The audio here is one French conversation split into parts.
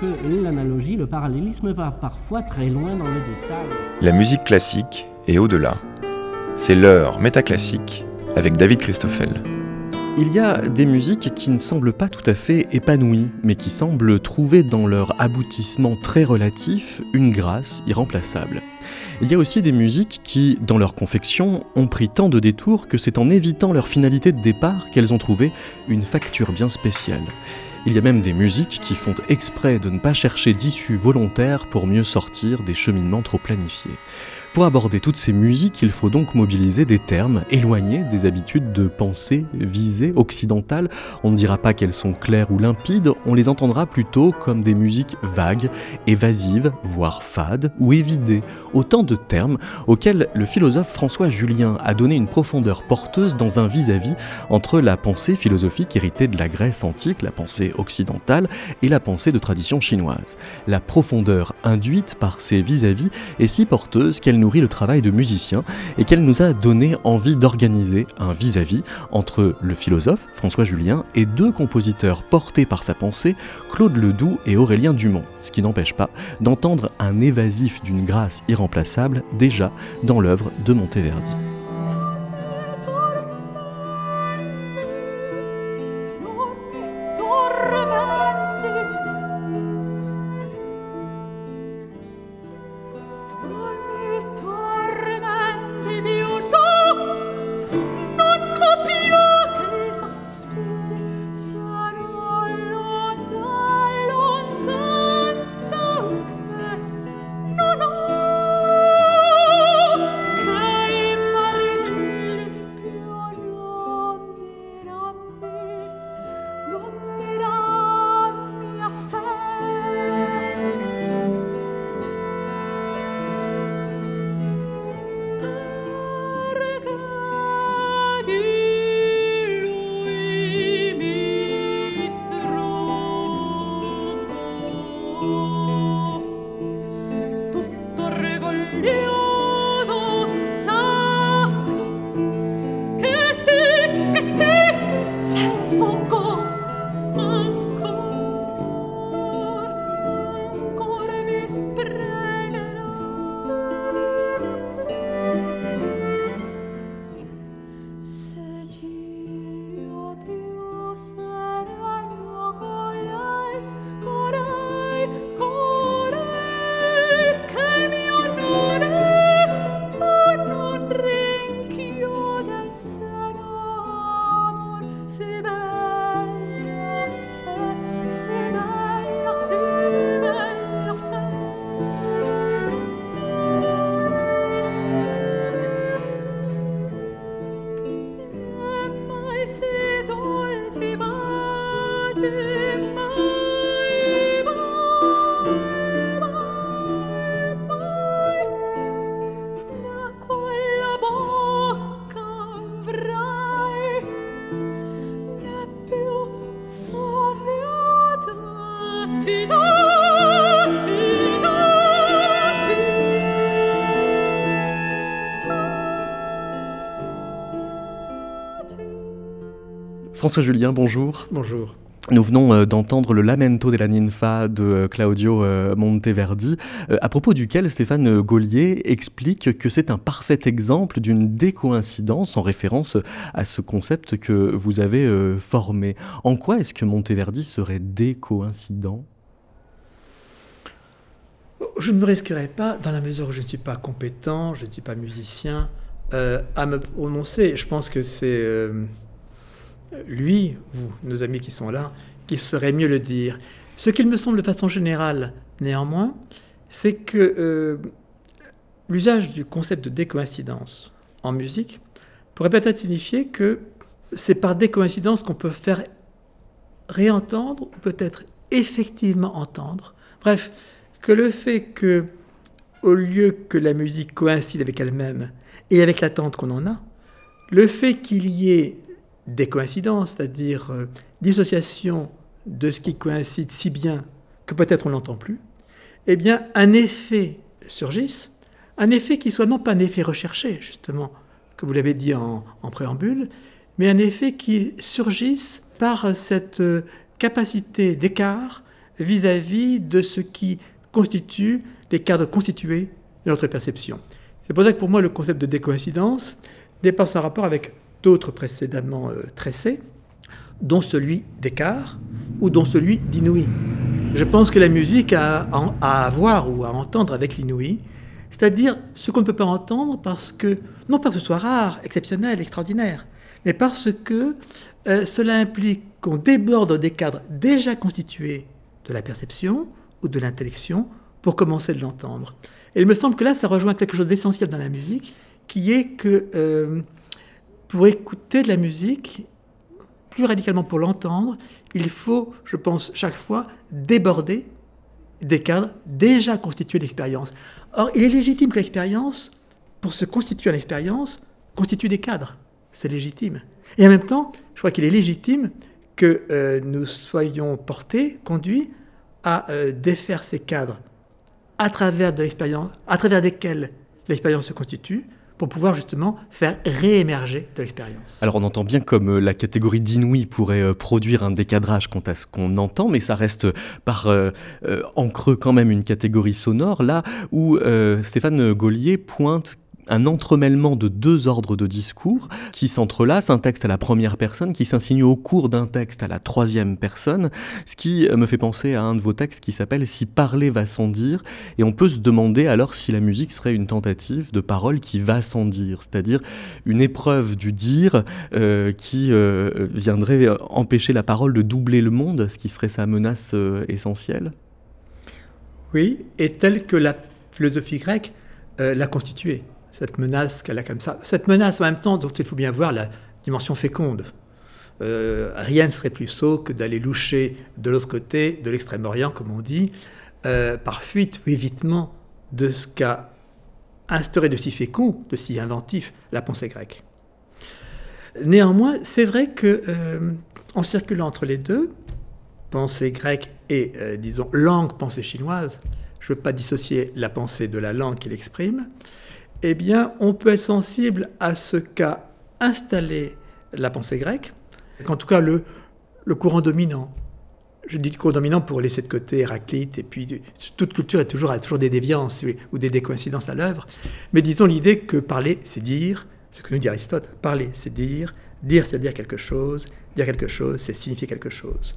que l'analogie, le parallélisme va parfois très loin dans le détail. La musique classique est au-delà. C'est l'heure métaclassique avec David Christoffel. Il y a des musiques qui ne semblent pas tout à fait épanouies, mais qui semblent trouver dans leur aboutissement très relatif une grâce irremplaçable. Il y a aussi des musiques qui, dans leur confection, ont pris tant de détours que c'est en évitant leur finalité de départ qu'elles ont trouvé une facture bien spéciale. Il y a même des musiques qui font exprès de ne pas chercher d'issue volontaire pour mieux sortir des cheminements trop planifiés. Pour aborder toutes ces musiques, il faut donc mobiliser des termes éloignés des habitudes de pensée visées occidentales. On ne dira pas qu'elles sont claires ou limpides, on les entendra plutôt comme des musiques vagues, évasives, voire fades ou évidées. Autant de termes auxquels le philosophe François Julien a donné une profondeur porteuse dans un vis-à-vis entre la pensée philosophique héritée de la Grèce antique, la pensée occidentale, et la pensée de tradition chinoise. La profondeur induite par ces vis-à-vis est si porteuse qu'elle nourrit le travail de musicien et qu'elle nous a donné envie d'organiser un vis-à-vis entre le philosophe François Julien et deux compositeurs portés par sa pensée, Claude Ledoux et Aurélien Dumont, ce qui n'empêche pas d'entendre un évasif d'une grâce irremplaçable déjà dans l'œuvre de Monteverdi. François Julien, bonjour. Bonjour. Nous venons euh, d'entendre le Lamento della Ninfa de euh, Claudio euh, Monteverdi, à propos duquel Stéphane Gaulier explique que c'est un parfait exemple d'une décoïncidence en référence à ce concept que vous avez formé. En quoi est-ce que Monteverdi serait décoïncident? Je ne me risquerai pas, dans la mesure où je ne suis pas compétent, je ne suis pas musicien, à me prononcer. Je pense que c'est lui, ou nos amis qui sont là, qui saurait mieux le dire. Ce qu'il me semble de façon générale, néanmoins, c'est que euh, l'usage du concept de décoïncidence en musique pourrait peut-être signifier que c'est par décoïncidence qu'on peut faire réentendre ou peut-être effectivement entendre. Bref, que le fait que, au lieu que la musique coïncide avec elle-même et avec l'attente qu'on en a, le fait qu'il y ait des coïncidences, c'est-à-dire euh, dissociation de ce qui coïncide si bien que peut-être on n'entend plus, eh bien un effet surgisse, un effet qui soit non pas un effet recherché, justement, que vous l'avez dit en, préambule, mais un effet qui surgisse par cette euh, capacité d'écart vis-à-vis de ce qui constitue les cadres constitués de notre perception. C'est pour ça que pour moi, le concept de décoïncidence dépasse un rapport avec d'autres précédemment euh, tressés, dont celui d'écart ou dont celui d'inouï. Je pense que la musique a à voir ou à entendre avec l'inouï, c'est-à-dire ce qu'on ne peut pas entendre parce que, non pas que ce soit rare, exceptionnel, extraordinaire, mais parce que euh, cela implique qu'on déborde des cadres déjà constitués de la perception ou de l'intellection pour commencer de l'entendre. Et il me semble que là, ça rejoint quelque chose d'essentiel dans la musique, qui est que euh, pour écouter de la musique, plus radicalement pour l'entendre, il faut, je pense, chaque fois déborder des cadres déjà constitués d'expérience. Or, il est légitime que l'expérience, pour se constituer en expérience, constitue des cadres. C'est légitime. Et en même temps, je crois qu'il est légitime que euh, nous soyons portés, conduits à euh, défaire ces cadres à travers de l'expérience, à travers desquels l'expérience se constitue, pour pouvoir justement faire réémerger de l'expérience. Alors on entend bien comme euh, la catégorie d'inouï pourrait euh, produire un décadrage quant à ce qu'on entend, mais ça reste par euh, en creux quand même une catégorie sonore, là où Stéphane Gaulier pointe un entremêlement de deux ordres de discours qui s'entrelacent, un texte à la première personne qui s'insinue au cours d'un texte à la troisième personne, ce qui me fait penser à un de vos textes qui s'appelle Si parler va sans dire, et on peut se demander alors si la musique serait une tentative de parole qui va sans dire, c'est-à-dire une épreuve du dire euh, qui euh, viendrait empêcher la parole de doubler le monde, ce qui serait sa menace euh, essentielle. Oui, et telle que la philosophie grecque l'a constituée cette menace qu'elle a comme ça. Cette menace, en même temps, dont il faut bien voir la dimension féconde. Euh, rien ne serait plus sot que d'aller loucher de l'autre côté de l'extrême-orient, comme on dit, euh, par fuite ou évitement de ce qu'a instauré de si fécond, de si inventif, la pensée grecque. Néanmoins, c'est vrai que euh, circulant entre les deux, pensée grecque et, disons, langue pensée chinoise, je ne veux pas dissocier la pensée de la langue qu'il exprime, eh bien, on peut être sensible à ce qu'a installé la pensée grecque, qu'en tout cas le, courant dominant. Je dis le courant dominant pour laisser de côté Héraclite, et puis toute culture est toujours, a toujours des déviances ou des décoïncidences à l'œuvre. Mais disons l'idée que parler, c'est dire, ce que nous dit Aristote, parler, c'est dire, dire, c'est dire quelque chose, dire quelque chose, c'est signifier quelque chose.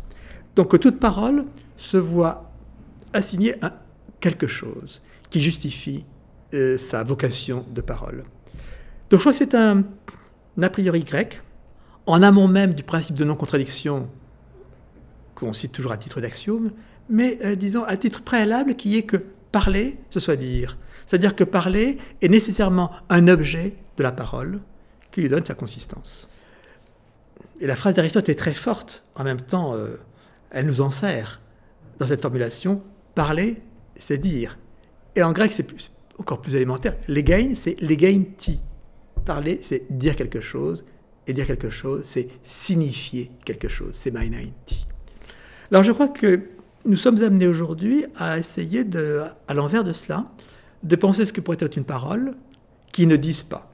Donc toute parole se voit assigner à quelque chose qui justifie euh, sa vocation de parole. Donc je crois que c'est un, a priori grec, en amont même du principe de non-contradiction qu'on cite toujours à titre d'axiome, mais euh, disons à titre préalable qui est que parler, ce soit dire. C'est-à-dire que parler est nécessairement un objet de la parole qui lui donne sa consistance. Et la phrase d'Aristote est très forte, en même temps, euh, elle nous en sert dans cette formulation, parler, c'est dire. Et en grec, c'est plus, encore plus élémentaire. Legain, c'est ti. Parler, c'est dire quelque chose, et dire quelque chose, c'est signifier quelque chose. C'est ti. Alors je crois que nous sommes amenés aujourd'hui à essayer, à l'envers de cela, de penser ce que pourrait être une parole qui ne dise pas.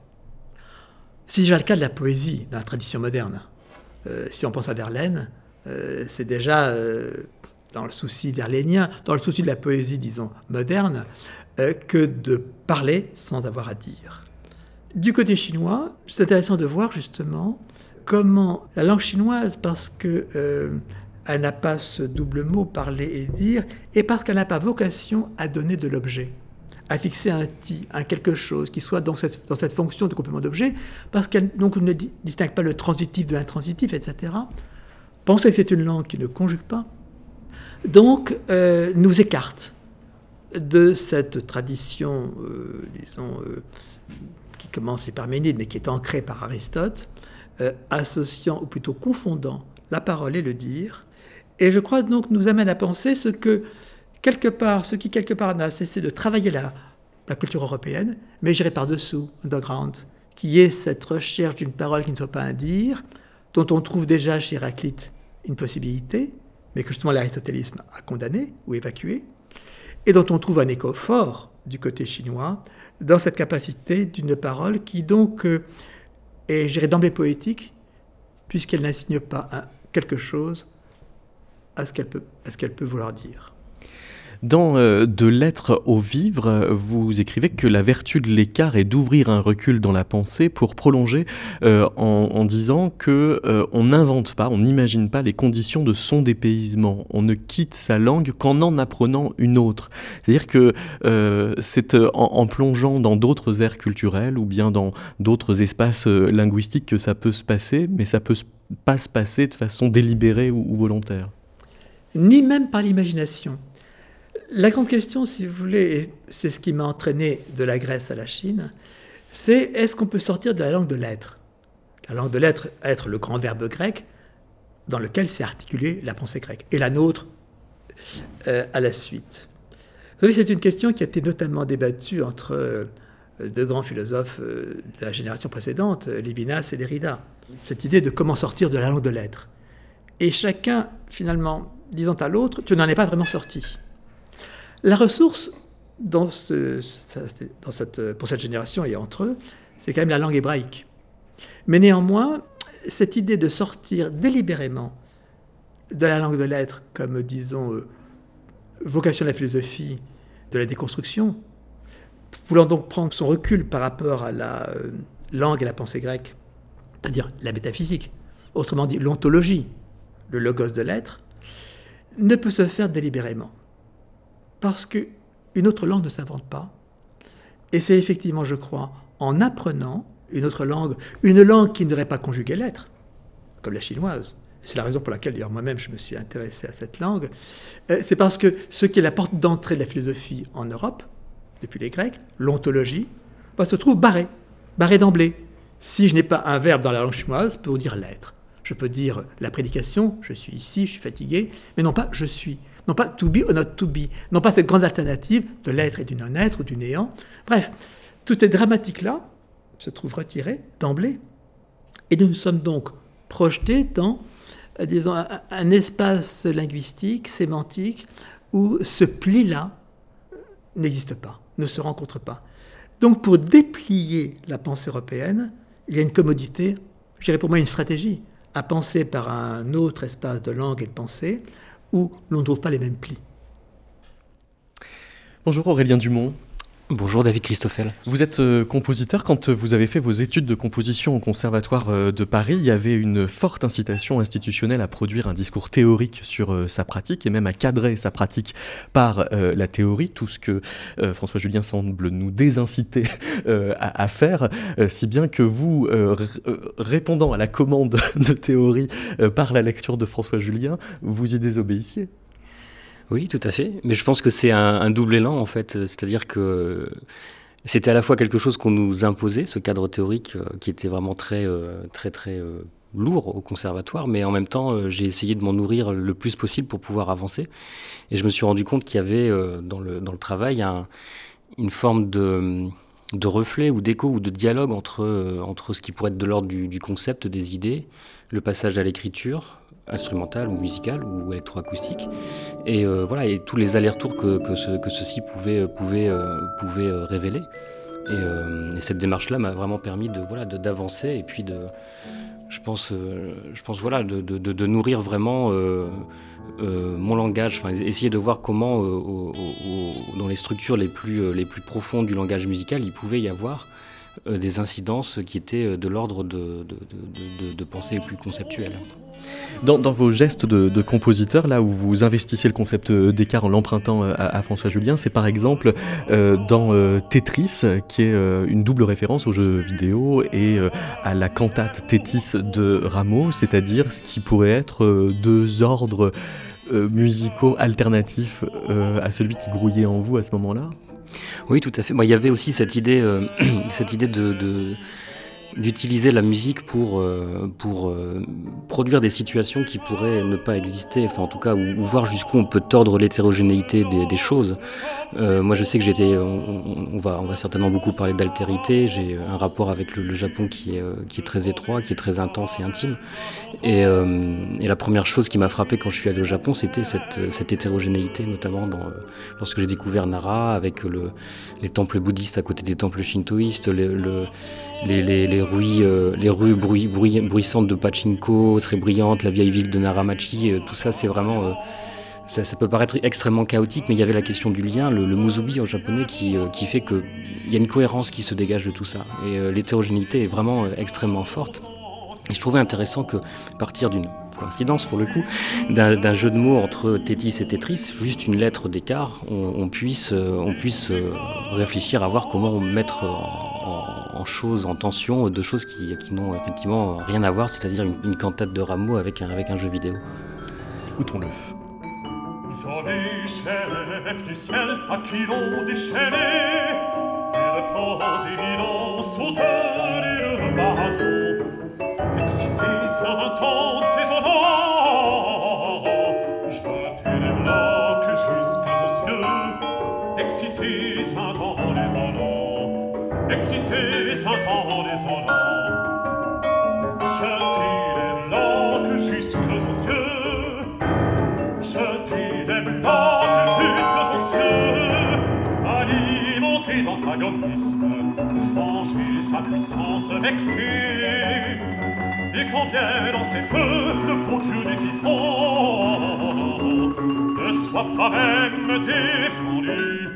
C'est déjà le cas de la poésie dans la tradition moderne. Euh, si on pense à Verlaine, euh, c'est déjà euh, dans le souci verlénien, dans le souci de la poésie, disons, moderne, que de parler sans avoir à dire. Du côté chinois, c'est intéressant de voir justement comment la langue chinoise, parce que euh, elle n'a pas ce double mot parler et dire, et parce qu'elle n'a pas vocation à donner de l'objet, à fixer un ti, un quelque chose qui soit dans cette, dans cette fonction de complément d'objet, parce qu'elle ne distingue pas le transitif de l'intransitif, etc. Pensez que c'est une langue qui ne conjugue pas, donc euh, nous écarte de cette tradition, euh, disons, euh, qui commence par Ménide, mais qui est ancrée par Aristote, euh, associant, ou plutôt confondant, la parole et le dire. Et je crois donc nous amène à penser ce que, quelque part, ce qui quelque part n'a cessé de travailler la, la culture européenne, mais j'irai par-dessous, underground, qui est cette recherche d'une parole qui ne soit pas un dire, dont on trouve déjà chez Héraclite une possibilité, mais que justement l'aristotélisme a condamné ou évacué, et dont on trouve un écho fort du côté chinois dans cette capacité d'une parole qui donc euh, est, je d'emblée poétique, puisqu'elle n'insigne pas quelque chose à ce qu'elle peut, à ce qu'elle peut vouloir dire. Dans euh, De l'être au vivre, vous écrivez que la vertu de l'écart est d'ouvrir un recul dans la pensée pour prolonger euh, en, disant que euh, on n'invente pas, on n'imagine pas les conditions de son dépaysement. On ne quitte sa langue qu'en en apprenant une autre. C'est-à-dire que c'est en, plongeant dans d'autres aires culturelles ou bien dans d'autres espaces linguistiques que ça peut se passer, mais ça peut pas se passer de façon délibérée ou volontaire. Ni même par l'imagination. La grande question, si vous voulez, et c'est ce qui m'a entraîné de la Grèce à la Chine, c'est est-ce qu'on peut sortir de la langue de l'être? La langue de l'être, être le grand verbe grec dans lequel s'est articulée la pensée grecque, et la nôtre euh, à la suite. Vous savez, c'est une question qui a été notamment débattue entre euh, deux grands philosophes euh, de la génération précédente, Lévinas et Derrida. Cette idée de comment sortir de la langue de l'être. Et chacun, finalement, disant à l'autre, tu n'en es pas vraiment sorti. La ressource pour cette génération et entre eux, c'est quand même la langue hébraïque. Mais néanmoins, cette idée de sortir délibérément de la langue de l'être comme, disons, euh, vocation de la philosophie de la déconstruction, voulant donc prendre son recul par rapport à la euh, langue et la pensée grecque, c'est-à-dire la métaphysique, autrement dit l'ontologie, le logos de l'être, ne peut se faire délibérément parce qu'une autre langue ne s'invente pas. Et c'est effectivement, je crois, en apprenant une autre langue, une langue qui n'aurait pas conjugué l'être, comme la chinoise. C'est la raison pour laquelle, d'ailleurs, moi-même, je me suis intéressé à cette langue. Euh, c'est parce que ce qui est la porte d'entrée de la philosophie en Europe, depuis les Grecs, l'ontologie, bah, se trouve barré, barré d'emblée. Si je n'ai pas un verbe dans la langue chinoise pour dire l'être, je peux dire la prédication, je suis ici, je suis fatigué, mais non pas je suis non pas to be or not to be, non pas cette grande alternative de l'être et du non-être ou du néant. Bref, toutes ces dramatiques-là se trouvent retirées d'emblée. Et nous nous sommes donc projetés dans, euh, disons, un, espace linguistique, sémantique, où ce pli-là euh, n'existe pas, ne se rencontre pas. Donc pour déplier la pensée européenne, il y a une commodité, je dirais pour moi une stratégie, à penser par un autre espace de langue et de pensée, où l'on ne trouve pas les mêmes plis. Bonjour Aurélien Dumont. Bonjour David Christoffel. Vous êtes euh, compositeur. Quand vous avez fait vos études de composition au Conservatoire euh, de Paris, il y avait une forte incitation institutionnelle à produire un discours théorique sur euh, sa pratique et même à cadrer sa pratique par la théorie, tout ce que François Julien semble nous désinciter à, à, faire, si bien que vous, répondant à la commande de théorie par la lecture de François Julien, vous y désobéissiez. Oui, tout à fait. Mais je pense que c'est un, double élan, en fait. C'est-à-dire que c'était à la fois quelque chose qu'on nous imposait, ce cadre théorique euh, qui était vraiment très, euh, très, très euh, lourd au conservatoire, mais en même temps, j'ai essayé de m'en nourrir le plus possible pour pouvoir avancer. Et je me suis rendu compte qu'il y avait dans, le, travail une forme de, reflet ou d'écho ou de dialogue entre, entre ce qui pourrait être de l'ordre du concept, des idées, le passage à l'écriture, instrumentale ou musicale ou électroacoustique. Et euh, voilà, et tous les allers-retours que, que, ce, que, ceci pouvait, pouvait, euh, pouvait euh, révéler. Et, et cette démarche-là m'a vraiment permis de voilà d'avancer et puis de, je pense, je pense voilà, de, de, de nourrir vraiment mon langage, enfin, essayer de voir comment dans les structures les plus, les plus profondes du langage musical, il pouvait y avoir des incidences qui étaient de l'ordre de, de, de, pensée plus conceptuelle. Dans, vos gestes de, compositeur, là où vous investissez le concept d'écart en l'empruntant euh, à, François Julien, c'est par exemple euh, dans euh, Tetris, qui est une double référence aux jeux vidéo et à la cantate Tétis de Rameau, c'est-à-dire ce qui pourrait être deux ordres musicaux alternatifs à celui qui grouillait en vous à ce moment-là? Oui, tout à fait. il y avait aussi cette idée, cette idée de d'utiliser la musique pour, euh, pour euh, produire des situations qui pourraient ne pas exister, enfin en tout cas, ou, voir jusqu'où on peut tordre l'hétérogénéité des, choses. Euh, moi je sais que j'étais, on, on, va, on va certainement beaucoup parler d'altérité, j'ai un rapport avec le, Japon qui est, qui est très étroit, qui est très intense et intime. Et, la première chose qui m'a frappé quand je suis allé au Japon, c'était cette, cette hétérogénéité, notamment dans, lorsque j'ai découvert Nara, avec le, les temples bouddhistes à côté des temples shintoïstes, le, les, les, les rues, les rues bruissantes de Pachinko, très brillantes, la vieille ville de Naramachi, tout ça c'est vraiment ça, peut paraître extrêmement chaotique, mais il y avait la question du lien, le, musubi en japonais, qui, qui fait qu'il y a une cohérence qui se dégage de tout ça. Et l'hétérogénéité est vraiment extrêmement forte. Et je trouvais intéressant que partir d'une coïncidence pour le coup, d'un jeu de mots entre Tétis et Tetris, juste une lettre d'écart, on, puisse, on puisse euh, réfléchir à voir comment mettre en, en, choses, en tension, deux choses qui, qui n'ont effectivement rien à voir, c'est-à-dire une, cantate de Rameau avec un, avec un jeu vidéo. Écoutons-le. du ciel à qui l'on déchaîné, et le bateau. Excités un temps désolant, jetez les blocs jusqu'aux cieux. Excités un temps désolant, excités frangez sa puissance vexée et vient dans ses feux le beau Dieu du typhon ne soit pas même défendu.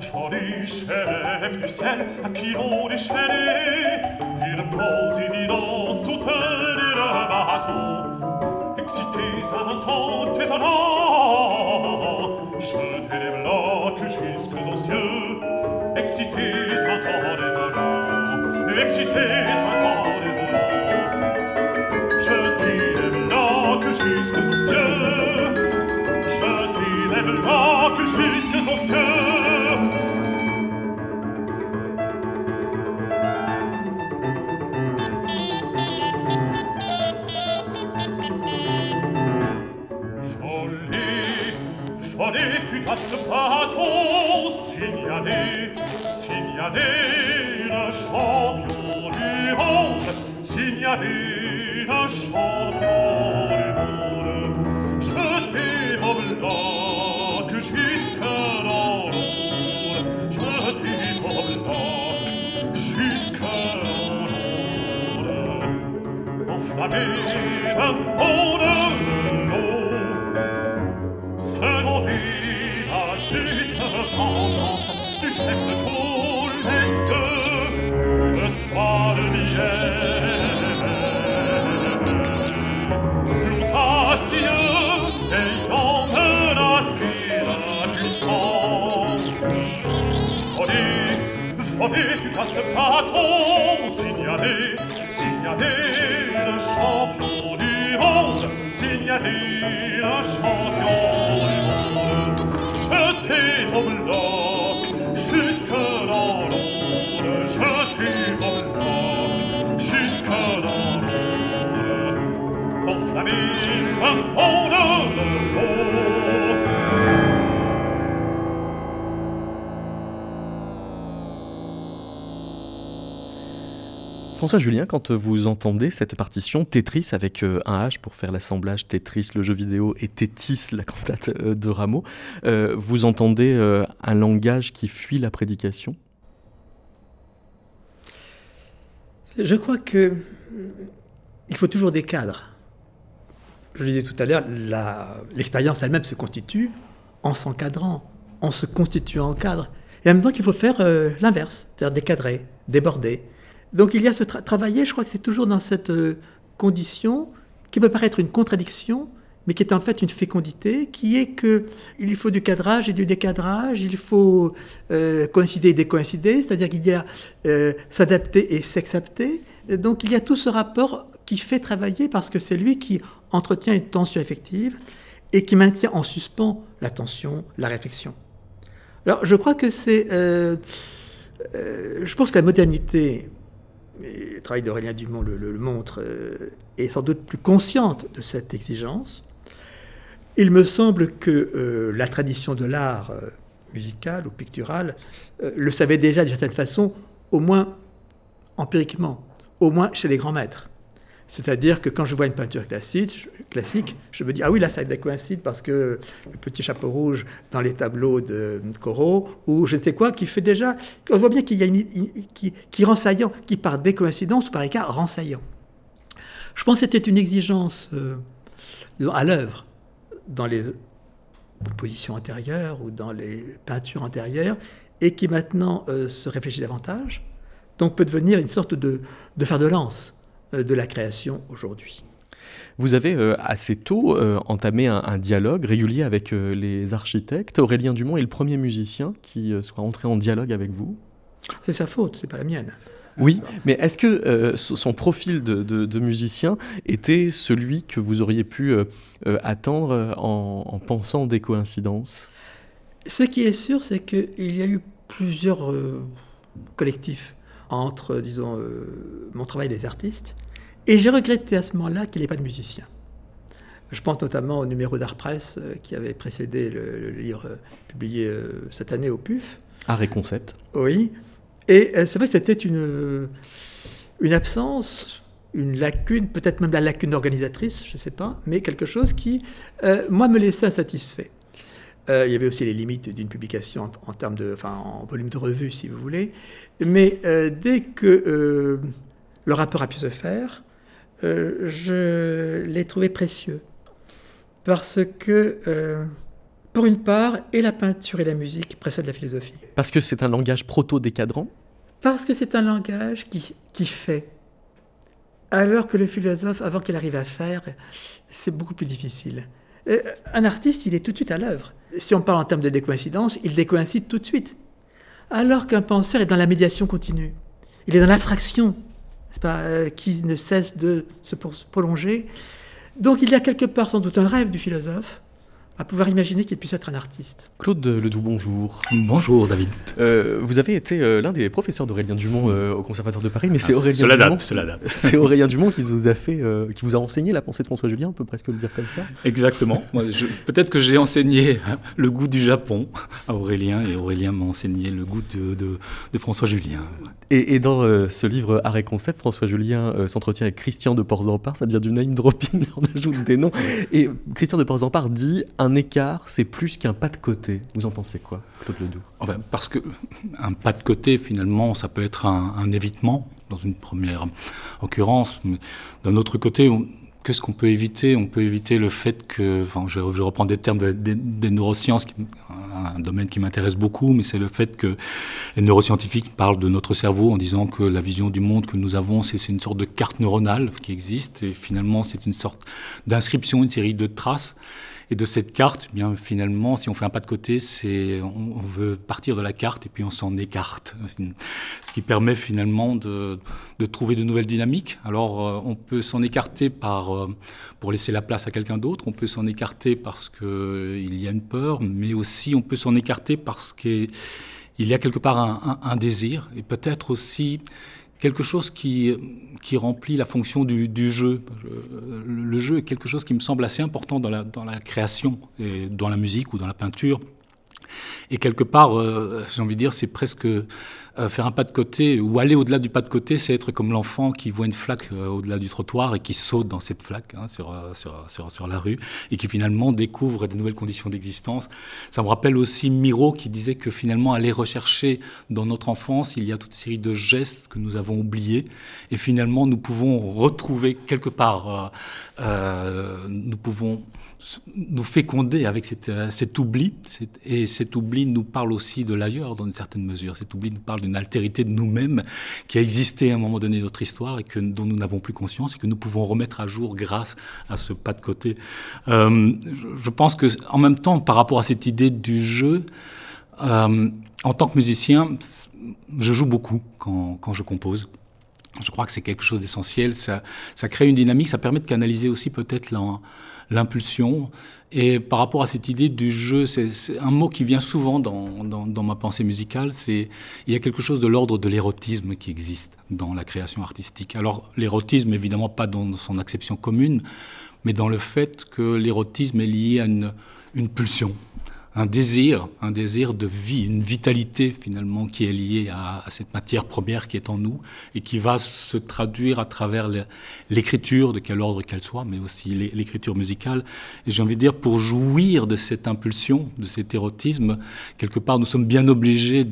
Folie chef du ciel à qui l'on déchaîné il pose évident soutenir le bâton excitez un temps désolant jetez les blocs jusqu'aux cieux excité Satan oh, désolant, excité Satan oh, désolant. Je t'y aime là que jusqu'aux cieux, je t'y aime là que jusqu'aux cieux. Folie, folie fut à ce bâton signalé le champion du monde, le champion du jusque dans l'ombre, je t'y vole jusque dans l'ombre, enflammé d'un pont de l'eau, secondé la juste vengeance du chef Folie fugace bâton signalé, signalé le champion du monde, signalé le champion du monde. Jetez vos blocs jusque dans l'onde, jetez vos blocs jusque dans l'onde. Enflammez un pont de l'eau, François Julien, quand vous entendez cette partition Tetris avec euh, un H pour faire l'assemblage Tetris, le jeu vidéo, et Tétis, la cantate euh, de Rameau, euh, vous entendez un langage qui fuit la prédication? Je crois que il faut toujours des cadres. Je le disais tout à l'heure, l'expérience elle-même se constitue en s'encadrant, en se constituant en cadre. Et en même temps qu'il faut faire l'inverse, c'est-à-dire décadrer, déborder. Donc il y a ce travailler, je crois que c'est toujours dans cette euh, condition qui peut paraître une contradiction, mais qui est en fait une fécondité, qui est que il faut du cadrage et du décadrage, il faut euh, coïncider et décoïncider, c'est-à-dire qu'il y a euh, s'adapter et s'accepter. Donc il y a tout ce rapport qui fait travailler parce que c'est lui qui entretient une tension effective et qui maintient en suspens la tension, la réflexion. Alors je crois que c'est... je pense que la modernité le travail d'Aurélien Dumont le, montre, euh, est sans doute plus consciente de cette exigence. Il me semble que euh, la tradition de l'art euh, musical ou pictural le savait déjà d'une certaine façon, au moins empiriquement, au moins chez les grands maîtres. C'est-à-dire que quand je vois une peinture classique, classique, je me dis, ah oui, là, ça coïncide parce que le petit chapeau rouge dans les tableaux de Corot, ou je ne sais quoi, qui fait déjà, on voit bien qu'il y a une, qui, qui rend saillant, qui par décoïncidence ou par écart rend saillant. Je pense que c'était une exigence euh, à l'œuvre dans les compositions antérieures ou dans les peintures antérieures, et qui maintenant euh, se réfléchit davantage, donc peut devenir une sorte de, de fer de lance euh, de la création aujourd'hui. Vous avez euh, assez tôt euh, entamé un, dialogue régulier avec les architectes. Aurélien Dumont est le premier musicien qui soit entré en dialogue avec vous. C'est sa faute, c'est pas la mienne. Oui, mais est-ce que son profil de, musicien était celui que vous auriez pu attendre en, en, pensant des coïncidences? Ce qui est sûr, c'est qu'il y a eu plusieurs collectifs entre, disons, euh, mon travail des artistes. Et j'ai regretté à ce moment-là qu'il n'y ait pas de musicien. Je pense notamment au numéro d'Art Press euh, qui avait précédé le, livre euh, publié cette année au PUF. Art et Concept. Oui. Et c'est vrai que c'était une, une absence, une lacune, peut-être même la lacune organisatrice, je ne sais pas, mais quelque chose qui, moi, me laissait insatisfait. Il y avait aussi les limites d'une publication en, termes de, enfin, en volume de revue, si vous voulez. Mais euh, dès que euh, le rapport a pu se faire, euh, je l'ai trouvé précieux. Parce que, pour une part, et la peinture et la musique précèdent la philosophie. Parce que c'est un langage proto-décadrant? Parce que c'est un langage qui, qui fait. Alors que le philosophe, avant qu'il arrive à faire, c'est beaucoup plus difficile. Un artiste, il est tout de suite à l'œuvre. Si on parle en termes de décoïncidence, il décoïncide tout de suite alors qu'un penseur est dans la médiation continue. Il est dans l'abstraction, euh, qui ne cesse de se prolonger. Donc il y a quelque part sans doute un rêve du philosophe, à pouvoir imaginer qu'il puisse être un artiste. Claude Ledoux, bonjour. Bonjour David. Euh, vous avez été euh, l'un des professeurs d'Aurélien Dumont euh, au Conservatoire de Paris, mais c'est ah, Aurélien Dumont. C'est Aurélien Dumont qui vous a fait, qui vous a enseigné la pensée de François Julien, on peut presque le dire comme ça. Exactement. Peut-être que j'ai enseigné hein, le goût du Japon à Aurélien et Aurélien m'a enseigné le goût de, de, François Julien. Et, dans ce livre Arrêt Concept, François Julien s'entretient avec Christian de Porzampar, ça devient du name dropping, on ajoute des noms. Et Christian de Porzampar dit un écart, c'est plus qu'un pas de côté. Vous en pensez quoi, Claude Ledoux? Oh ben, Parce que un pas de côté, finalement, ça peut être un, évitement, dans une première occurrence. D'un autre côté, qu'est-ce qu'on peut éviter? On peut éviter le fait que, enfin, je, je reprends des termes des neurosciences, un domaine qui m'intéresse beaucoup, mais c'est le fait que les neuroscientifiques parlent de notre cerveau en disant que la vision du monde que nous avons, c'est une sorte de carte neuronale qui existe, et finalement, c'est une sorte d'inscription, une série de traces. Et de cette carte, eh bien finalement, si on fait un pas de côté, c'est on, veut partir de la carte et puis on s'en écarte, ce qui permet finalement de, de trouver de nouvelles dynamiques. Alors euh, on peut s'en écarter par euh, pour laisser la place à quelqu'un d'autre, on peut s'en écarter parce que il y a une peur, mais aussi on peut s'en écarter parce qu'il y a quelque part un, un désir. Et peut-être aussi quelque chose qui, qui remplit la fonction du, du, jeu. Le jeu est quelque chose qui me semble assez important dans la, dans la création, et dans la musique ou dans la peinture. Et quelque part, euh, j'ai envie de dire, c'est presque euh, faire un pas de côté ou aller au-delà du pas de côté, c'est être comme l'enfant qui voit une flaque euh, au-delà du trottoir et qui saute dans cette flaque hein, sur, sur, sur, sur, la rue et qui finalement découvre des nouvelles conditions d'existence. Ça me rappelle aussi Miro qui disait que finalement aller rechercher dans notre enfance, il y a toute une série de gestes que nous avons oubliés et finalement nous pouvons retrouver quelque part, nous pouvons nous féconder avec euh, cet oubli. Et cet oubli nous parle aussi de l'ailleurs dans une certaine mesure. Cet oubli nous parle d'une altérité de nous-mêmes qui a existé à un moment donné de notre histoire et que, dont nous n'avons plus conscience et que nous pouvons remettre à jour grâce à ce pas de côté. Euh, je pense que en même temps, par rapport à cette idée du jeu, euh, en tant que musicien, je joue beaucoup quand, quand je compose. Je crois que c'est quelque chose d'essentiel. Ça, ça crée une dynamique, ça permet de canaliser aussi peut-être l'impulsion. Et par rapport à cette idée du jeu, c'est un mot qui vient souvent dans, dans, ma pensée musicale, c'est il y a quelque chose de l'ordre de l'érotisme qui existe dans la création artistique. Alors l'érotisme, évidemment pas dans son acception commune, mais dans le fait que l'érotisme est lié à une, une pulsion. Un désir, un désir de vie, une vitalité finalement qui est liée à, cette matière première qui est en nous et qui va se traduire à travers l'écriture, de quel ordre qu'elle soit, mais aussi l'écriture musicale. Et j'ai envie de dire, pour jouir de cette impulsion, de cet érotisme, quelque part, nous sommes bien obligés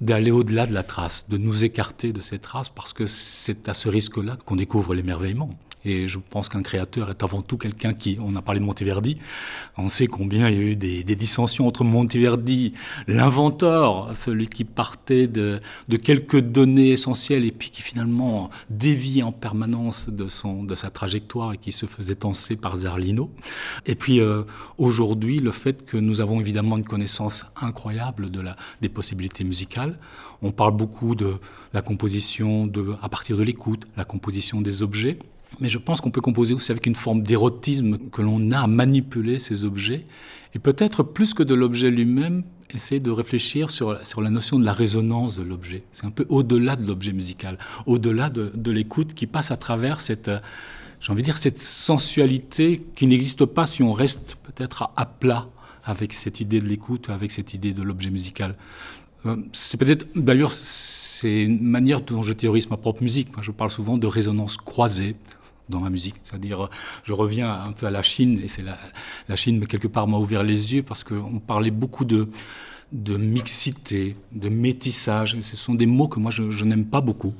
d'aller au-delà de la trace, de nous écarter de cette trace, parce que c'est à ce risque-là qu'on découvre l'émerveillement. Et je pense qu'un créateur est avant tout quelqu'un qui, on a parlé de Monteverdi, on sait combien il y a eu des, dissensions entre Monteverdi, l'inventeur, celui qui partait de, quelques données essentielles et puis qui finalement dévie en permanence de, son, de sa trajectoire et qui se faisait tenser par Zarlino. Et puis euh, aujourd'hui, le fait que nous avons évidemment une connaissance incroyable de la, des possibilités musicales. On parle beaucoup de la composition de, à partir de l'écoute, la composition des objets. Mais je pense qu'on peut composer aussi avec une forme d'érotisme que l'on a à manipuler ces objets. Et peut-être plus que de l'objet lui-même, essayer de réfléchir sur, sur la notion de la résonance de l'objet. C'est un peu au-delà de l'objet musical, au-delà de, de l'écoute qui passe à travers cette, j'ai envie de dire, cette sensualité qui n'existe pas si on reste peut-être à, plat avec cette idée de l'écoute, avec cette idée de l'objet musical. Euh, c'est peut-être, d'ailleurs, c'est une manière dont je théorise ma propre musique. Moi, je parle souvent de résonance croisée dans ma musique. C'est-à-dire, je reviens un peu à la Chine, et c'est la, Chine, quelque part, m'a ouvert les yeux parce qu'on parlait beaucoup de, mixité, de métissage, et ce sont des mots que moi, je, n'aime pas beaucoup.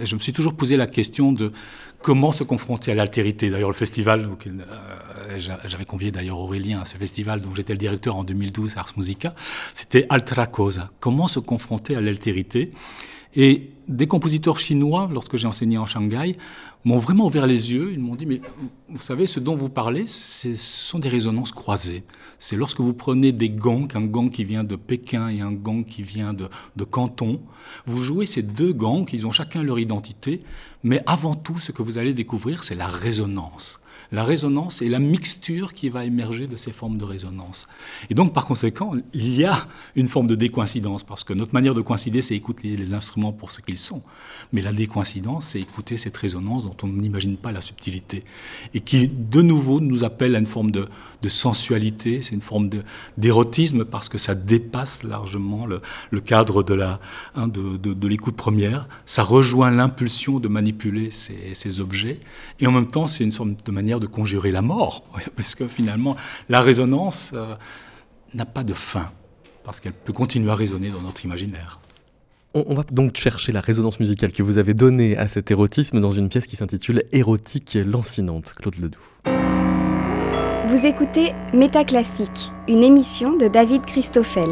Je me suis toujours posé la question de comment se confronter à l'altérité. D'ailleurs, le festival, euh, j'avais convié d'ailleurs Aurélien à ce festival dont j'étais le directeur en 2012 Ars Musica, c'était Altra Cosa. Comment se confronter à l'altérité et des compositeurs chinois, lorsque j'ai enseigné en Shanghai, m'ont vraiment ouvert les yeux. Ils m'ont dit, mais vous savez, ce dont vous parlez, ce sont des résonances croisées. C'est lorsque vous prenez des gongs, un gong qui vient de Pékin et un gong qui vient de, de Canton, vous jouez ces deux gongs, ils ont chacun leur identité, mais avant tout, ce que vous allez découvrir, c'est la résonance la résonance et la mixture qui va émerger de ces formes de résonance. Et donc, par conséquent, il y a une forme de décoïncidence, parce que notre manière de coïncider, c'est écouter les instruments pour ce qu'ils sont. Mais la décoïncidence, c'est écouter cette résonance dont on n'imagine pas la subtilité, et qui, de nouveau, nous appelle à une forme de, sensualité, c'est une forme d'érotisme, parce que ça dépasse largement le, cadre hein, de, l'écoute première. Ça rejoint l'impulsion de manipuler ces, ces objets, et en même temps, c'est une sorte de manière de conjurer la mort, parce que finalement, la résonance euh, n'a pas de fin, parce qu'elle peut continuer à résonner dans notre imaginaire. On, va donc chercher la résonance musicale que vous avez donnée à cet érotisme dans une pièce qui s'intitule Érotique lancinante, Claude Ledoux. Vous écoutez Métaclassique, une émission de David Christoffel.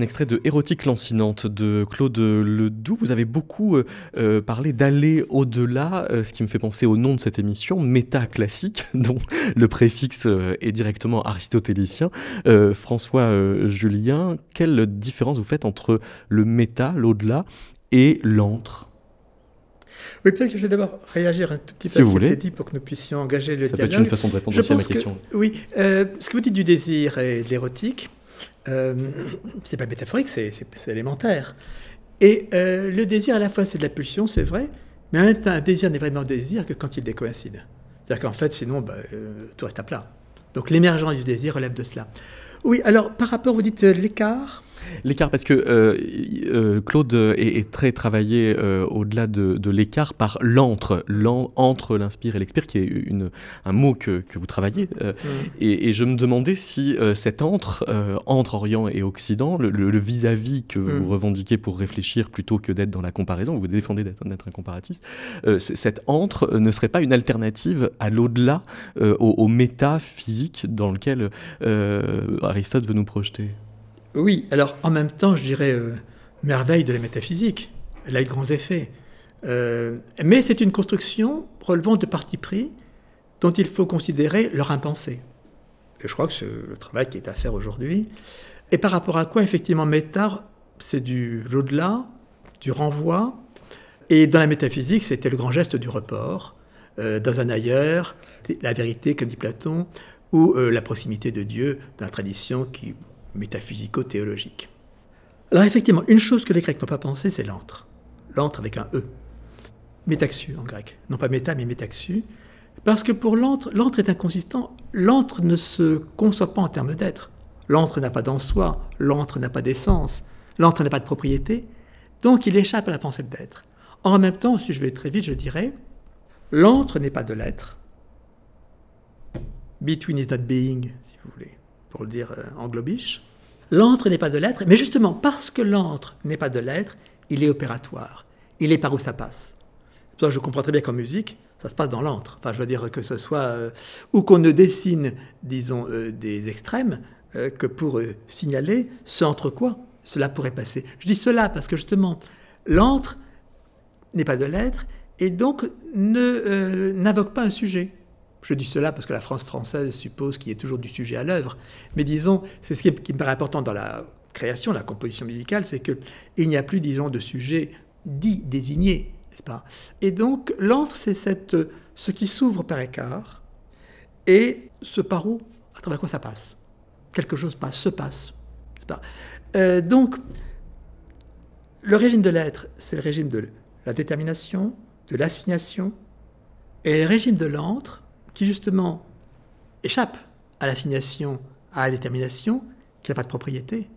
Extrait de Érotique lancinante de Claude Ledoux. Vous avez beaucoup euh, euh, parlé d'aller au-delà, euh, ce qui me fait penser au nom de cette émission, méta classique, dont le préfixe est directement aristotélicien. François Julien, quelle différence vous faites entre le méta, l'au-delà, et l'antre? Oui, peut-être que je vais d'abord réagir un tout petit peu à ce qui a été dit pour que nous puissions engager le Ça dialogue. peut être une façon de répondre aussi à ma question. oui, ce que vous dites du désir et de l'érotique, euh, c'est pas métaphorique, c'est élémentaire. Et euh, le désir, à la fois, c'est de la pulsion, c'est vrai, mais en même temps, un désir n'est vraiment désir que quand il décoïncide. C'est-à-dire qu'en fait, sinon, bah, euh, tout reste à plat. Donc l'émergence du désir relève de cela. Oui, alors par rapport, vous dites l'écart L'écart, parce que euh, euh, Claude est, très travaillé euh, au-delà de, l'écart par l'entre, entre l'inspire et l'expire, qui est une, un mot que, vous travaillez. Mm. Et, je me demandais si cet entre, entre Orient et Occident, le vis-à-vis que vous mm. revendiquez pour réfléchir plutôt que d'être dans la comparaison, vous défendez d'être un comparatiste, cet entre ne serait pas une alternative à l'au-delà, au, au métaphysique dans lequel Aristote veut nous projeter? Oui, alors en même temps, je dirais euh, merveille de la métaphysique. Elle a de grands effets. Euh, mais c'est une construction relevant de partis pris dont il faut considérer leur impensé. Et je crois que c'est le travail qui est à faire aujourd'hui. Et par rapport à quoi, effectivement, méta, c'est du l'au-delà, du renvoi. Et dans la métaphysique, c'était le grand geste du report, euh, dans un ailleurs, la vérité, comme dit Platon, ou la proximité de Dieu dans la tradition qui métaphysico-théologique. Alors effectivement, une chose que les Grecs n'ont pas pensé, c'est l'antre. L'antre avec un E. Métaxu en grec. Non pas méta, mais métaxu. Parce que pour l'antre, l'antre est inconsistant. L'antre ne se conçoit pas en termes d'être. L'antre n'a pas d'en soi. L'antre n'a pas d'essence. L'antre n'a pas de propriété. Donc il échappe à la pensée d'être. En même temps, si je vais très vite, je dirais, l'antre n'est pas de l'être. Between is not being, si vous voulez pour le dire euh, en globiche. L'antre n'est pas de l'être, mais justement parce que l'antre n'est pas de l'être, il est opératoire. Il est par où ça passe. Je comprends très bien qu'en musique, ça se passe dans l'antre. Enfin, je veux dire que ce soit euh, ou qu'on ne dessine, disons, euh, des extrêmes, que pour signaler ce entre quoi cela pourrait passer. Je dis cela parce que justement, l'antre n'est pas de l'être et donc n'invoque pas un sujet. Je dis cela parce que la France française suppose qu'il y ait toujours du sujet à l'œuvre. Mais disons, c'est ce qui, me paraît important dans la création, la composition musicale, c'est qu'il n'y a plus, disons, de sujet dit, désigné, n'est-ce pas? Et donc, l'antre, c'est cette, ce qui s'ouvre par écart et ce par où, à travers quoi ça passe? Quelque chose passe, se passe. Pas? Euh, donc, le régime de l'être, c'est le régime de la détermination, de l'assignation, et le régime de l'antre, qui justement échappe à l'assignation, à la détermination, qui n'a pas de propriété.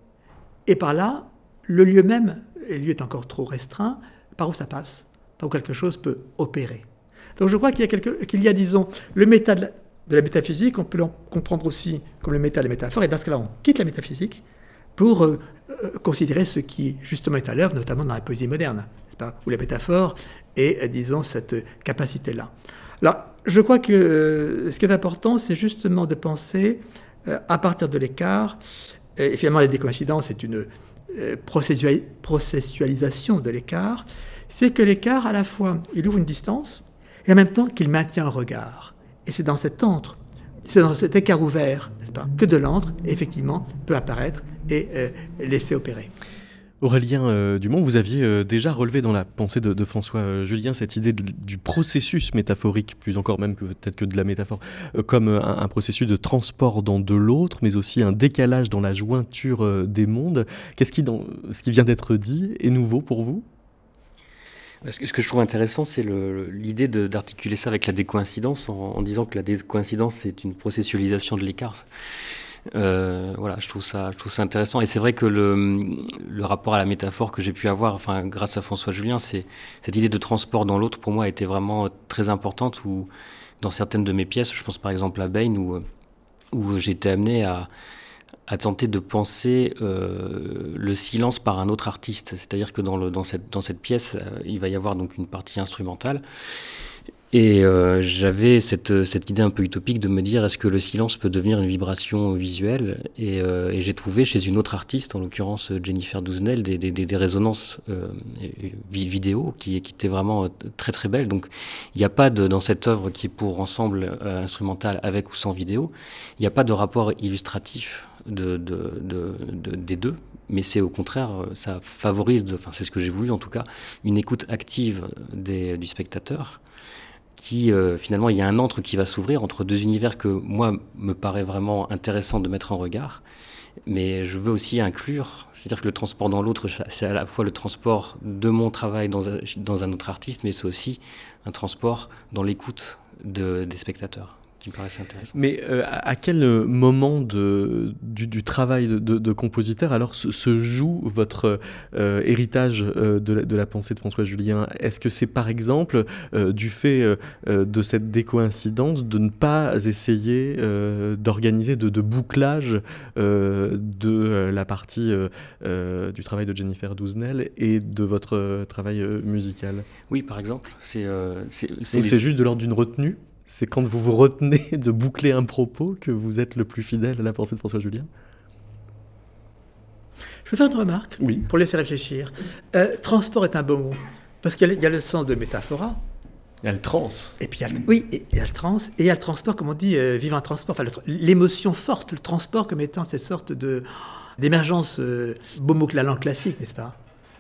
Et par là, le lieu même, et le lieu est encore trop restreint, par où ça passe, par où quelque chose peut opérer. Donc je crois qu'il y a, disons, le méta de la, métaphysique, on peut le comprendre aussi comme le méta de la métaphore, et dans ce cas-là, on quitte la métaphysique pour euh, euh, considérer ce qui justement est à l'œuvre, notamment dans la poésie moderne, pas, où la métaphore est, disons, cette capacité-là. Alors, je crois que euh, ce qui est important, c'est justement de penser euh, à partir de l'écart. Et finalement, la décoïncidence est une euh, processualisation de l'écart. C'est que l'écart, à la fois, il ouvre une distance et en même temps qu'il maintient un regard. Et c'est dans cet entre, c'est dans cet écart ouvert, n'est-ce pas, que de l'antre, effectivement, peut apparaître et laisser opérer. Aurélien euh, Dumont, vous aviez euh, déjà relevé dans la pensée de, François euh, Julien cette idée du processus métaphorique, plus encore même que peut-être que de la métaphore, comme un, processus de transport dans de l'autre, mais aussi un décalage dans la jointure des mondes. Qu'est-ce qui, ce qui vient d'être dit est nouveau pour vous? Ce que je trouve intéressant, c'est l'idée d'articuler ça avec la décoïncidence en, en, disant que la décoïncidence, c'est une processualisation de l'écart. Euh, voilà, je trouve ça, je trouve ça intéressant. Et c'est vrai que le, le, rapport à la métaphore que j'ai pu avoir, enfin, grâce à François Julien, c'est cette idée de transport dans l'autre pour moi a été vraiment très importante. Où dans certaines de mes pièces, je pense par exemple à Bain, où, où j'ai été amené à, à tenter de penser euh, le silence par un autre artiste. C'est-à-dire que dans, le, dans, cette, dans cette pièce, euh, il va y avoir donc une partie instrumentale Et euh, j'avais cette, cette idée un peu utopique de me dire est-ce que le silence peut devenir une vibration visuelle? Et, euh, et j'ai trouvé chez une autre artiste, en l'occurrence Jennifer Douzenel, des, des, des résonances euh, vidéo qui, qui étaient vraiment très très belles. Donc il n'y a pas de, dans cette œuvre qui est pour ensemble euh, instrumental avec ou sans vidéo, il n'y a pas de rapport illustratif de, de, de, des deux, mais c'est au contraire, ça favorise, enfin c'est ce que j'ai voulu en tout cas, une écoute active des, du spectateur qui euh, finalement il y a un entre qui va s'ouvrir entre deux univers que moi me paraît vraiment intéressant de mettre en regard. Mais je veux aussi inclure, c'est-à-dire que le transport dans l'autre, c'est à la fois le transport de mon travail dans un, dans un autre artiste, mais c'est aussi un transport dans l'écoute de, des spectateurs qui me paraissait intéressant. Mais euh, à quel moment de, du, du travail de, de, de, compositeur alors se, se joue votre euh, héritage euh, de, la, de, la, pensée de François Julien? Est-ce que c'est par exemple euh, du fait euh, de cette décoïncidence de ne pas essayer d'organiser de, bouclage de la partie du travail de Jennifer Douzenel et de votre travail musical? Oui, par exemple. C'est c'est juste de l'ordre d'une retenue? C'est quand vous vous retenez de boucler un propos que vous êtes le plus fidèle à la pensée de François Julien Je veux faire une remarque oui. pour laisser réfléchir. Euh, transport est un beau mot, parce qu'il y, y, a le sens de métaphora. Il y a le trans. Et puis il y a, oui, il y a le trans, et il y a le transport, comme on dit, euh, vivre un transport, enfin, l'émotion forte, le transport comme étant cette sorte de d'émergence, euh, beau mot que la langue classique, n'est-ce pas?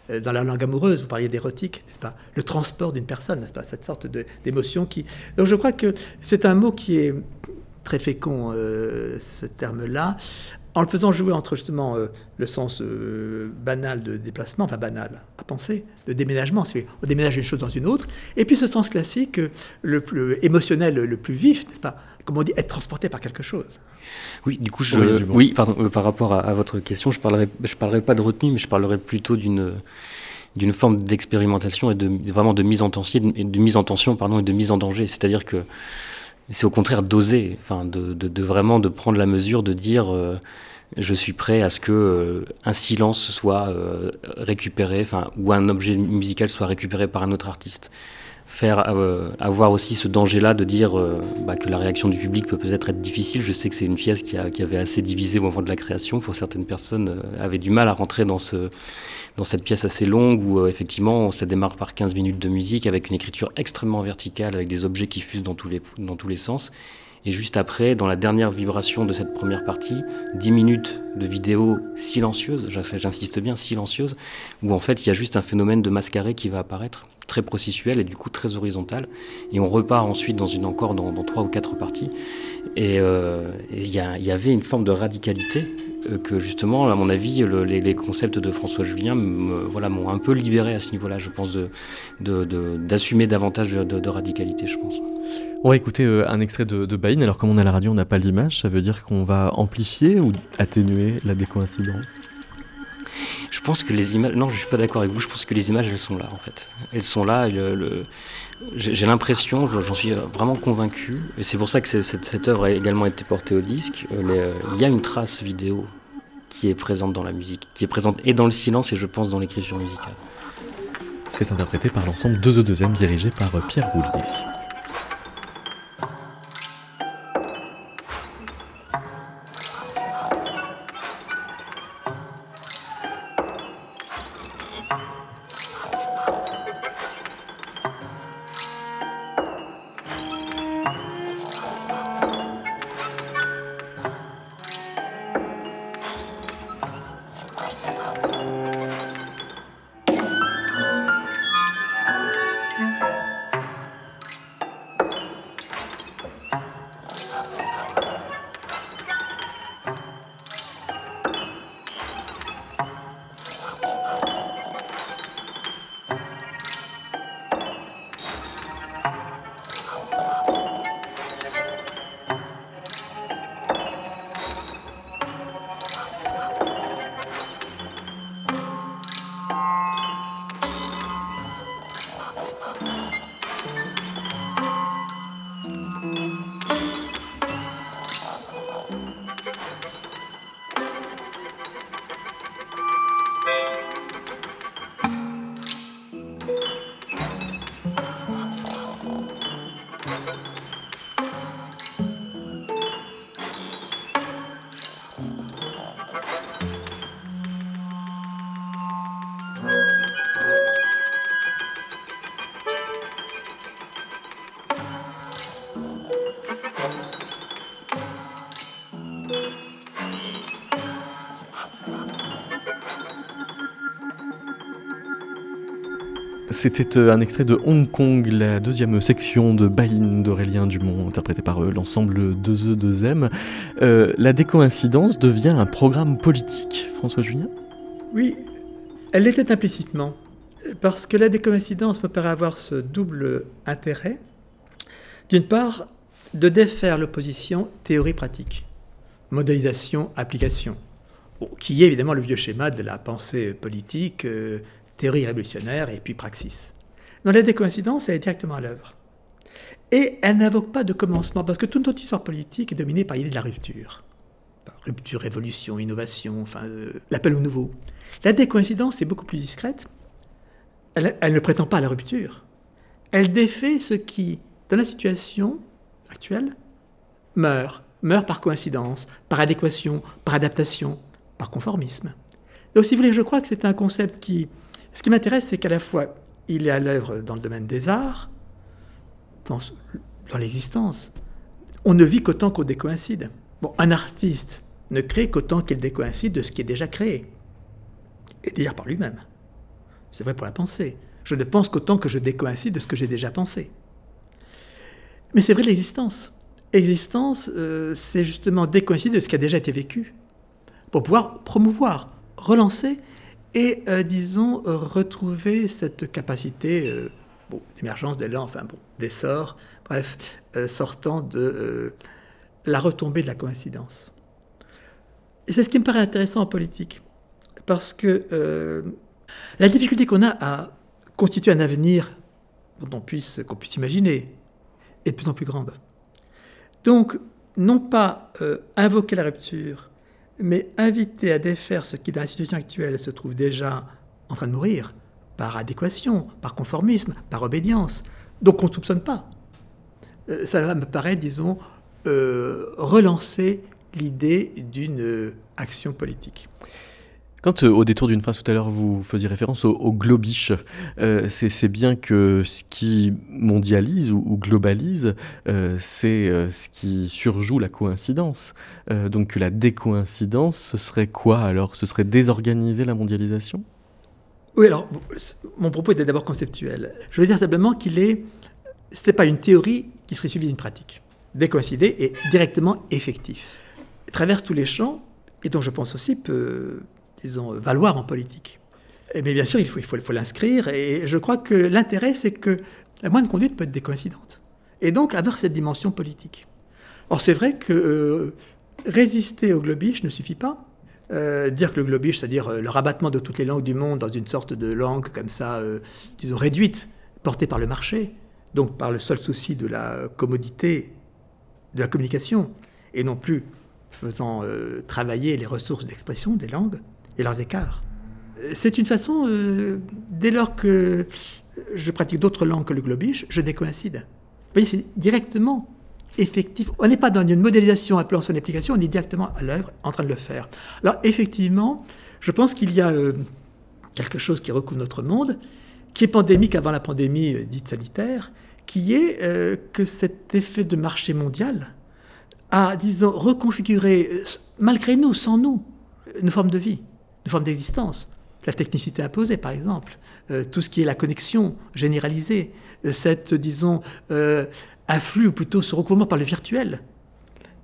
Dans la langue amoureuse, vous parliez d'érotique, n'est-ce pas? Le transport d'une personne, n'est-ce pas? Cette sorte d'émotion qui. Donc je crois que c'est un mot qui est très fécond, euh, ce terme-là, en le faisant jouer entre justement euh, le sens euh, banal de déplacement, enfin banal à penser, de déménagement, c'est on déménage d'une chose dans une autre, et puis ce sens classique, le plus émotionnel, le plus vif, n'est-ce pas? Comme on dit, être transporté par quelque chose. Oui, du coup, je, oui, pardon, euh, par rapport à, à, votre question, je parlerai, je parlerai pas de retenue, mais je parlerai plutôt d'une d'une forme d'expérimentation et de vraiment de mise en tension, de mise en tension, pardon, et de mise en danger. C'est-à-dire que c'est au contraire d'oser, enfin, de, de, de, vraiment de prendre la mesure, de dire. Euh, je suis prêt à ce que euh, un silence soit euh, récupéré, enfin, ou un objet musical soit récupéré par un autre artiste. Faire euh, avoir aussi ce danger-là de dire euh, bah, que la réaction du public peut peut-être être difficile. Je sais que c'est une pièce qui, a, qui, avait assez divisé au moment de la création. Pour certaines personnes, euh, du mal à rentrer dans, ce, dans cette pièce assez longue où euh, effectivement ça démarre par 15 minutes de musique avec une écriture extrêmement verticale, avec des objets qui fusent dans tous les, dans tous les sens. Et juste après, dans la dernière vibration de cette première partie, 10 minutes de vidéo silencieuse, j'insiste bien, silencieuse, où en fait il y a juste un phénomène de mascaré qui va apparaître, très processuel et du coup très horizontal. Et on repart ensuite dans une encore dans, trois ou quatre parties. Et il euh, y, a, y, avait une forme de radicalité que justement, à mon avis, le, les, concepts de François Julien voilà, m'ont un peu libéré à ce niveau-là, je pense, d'assumer davantage de, radicalité, je pense. On va écouter euh, un extrait de, de. Alors, comme on a la radio, on n'a pas l'image. Ça veut dire qu'on va amplifier ou atténuer la décoïncidence? Je pense que les images. Non, je suis pas d'accord avec vous. Je pense que les images, elles sont là, en fait. Elles sont là. J'ai l'impression, j'en suis vraiment convaincu, et c'est pour ça que cette, œuvre a également été portée au disque. Les, il y a une trace vidéo qui est présente dans la musique, qui est présente et dans le silence, et je pense dans l'écriture musicale. C'est interprété par l'ensemble 2 2 e dirigé par Pierre Roulier. C'était euh, un extrait de Hong Kong, la deuxième section de Bain d'Aurélien Dumont, interprété par euh, l'ensemble 2E2M. Euh, la décoïncidence devient un programme politique, François Julien? Oui, elle l'était implicitement, parce que la décoïncidence me paraît avoir ce double intérêt. D'une part, de défaire l'opposition théorie-pratique, modélisation-application, qui est évidemment le vieux schéma de la pensée politique, théorie révolutionnaire et puis praxis. Dans la décoïncidence, elle est directement à l'œuvre. Et elle n'invoque pas de commencement, parce que toute notre histoire politique est dominée par l'idée de la rupture. Rupture, révolution, innovation, enfin, euh, l'appel au nouveau. La décoïncidence est beaucoup plus discrète. Elle, elle, ne prétend pas à la rupture. Elle défait ce qui, dans la situation actuelle, meurt. Meurt par coïncidence, par adéquation, par adaptation, par conformisme. Donc, si vous voulez, je crois que c'est un concept qui, ce qui m'intéresse, c'est qu'à la fois, il est à l'œuvre dans le domaine des arts, dans, l'existence. On ne vit qu'autant qu'on décoïncide. Bon, un artiste ne crée qu'autant qu'il décoïncide de ce qui est déjà créé. Et d'ailleurs par lui-même. C'est vrai pour la pensée. Je ne pense qu'autant que je décoïncide de ce que j'ai déjà pensé. Mais c'est vrai de l'existence. Existence, euh, c'est justement décoïncider de ce qui a déjà été vécu, pour pouvoir promouvoir, relancer et, euh, disons, euh, retrouver cette capacité euh, d'émergence d'élan, enfin bon, d'essor, bref, sortant de la retombée de la coïncidence. Et c'est ce qui me paraît intéressant en politique, parce que la difficulté qu'on a à constituer un avenir dont on puisse, qu'on puisse imaginer est de plus en plus grande. Donc, non pas invoquer la rupture, mais inviter à défaire ce qui, dans la situation actuelle, se trouve déjà en train de mourir, par adéquation, par conformisme, par obédience, donc on ne soupçonne pas. Euh, ça me paraît, disons, euh, relancer l'idée d'une euh, action politique. Quand euh, au détour d'une phrase tout à l'heure vous faisiez référence au, globish, euh, c'est bien que ce qui mondialise ou, globalise, euh, c'est ce qui surjoue la coïncidence. donc la décoïncidence, ce serait quoi alors? Ce serait désorganiser la mondialisation? Oui, alors mon propos était d'abord conceptuel. Je veux dire simplement qu'il est, n'est pas une théorie qui serait suivie d'une pratique. Décoïncider est directement effectif. Traverse tous les champs et dont je pense aussi peut disons, valoir en politique. Mais bien sûr, il faut, l'inscrire. Et je crois que l'intérêt, c'est que la moindre conduite peut être décoïncidente. Et donc avoir cette dimension politique. Or, c'est vrai que euh, résister au globish ne suffit pas. Euh, dire que le globish, c'est-à-dire euh, le rabattement de toutes les langues du monde dans une sorte de langue comme ça, disons, réduite, portée par le marché, donc par le seul souci de la commodité, de la communication, et non plus faisant travailler les ressources d'expression des langues, et leurs écarts. C'est une façon, euh, dès lors que je pratique d'autres langues que le globish, je décoïncide. Vous voyez, c'est directement effectif. On n'est pas dans une modélisation appelant son application, on est directement à l'œuvre en train de le faire. Alors effectivement, je pense qu'il y a euh, quelque chose qui recouvre notre monde, qui est pandémique avant la pandémie euh, dite sanitaire, qui est que cet effet de marché mondial a, disons, reconfiguré, malgré nous, sans nous, nos formes de vie de forme d'existence. La technicité imposée, par exemple, euh, tout ce qui est la connexion généralisée, euh, cette, disons, euh, afflux, ou plutôt ce recouvrement par le virtuel.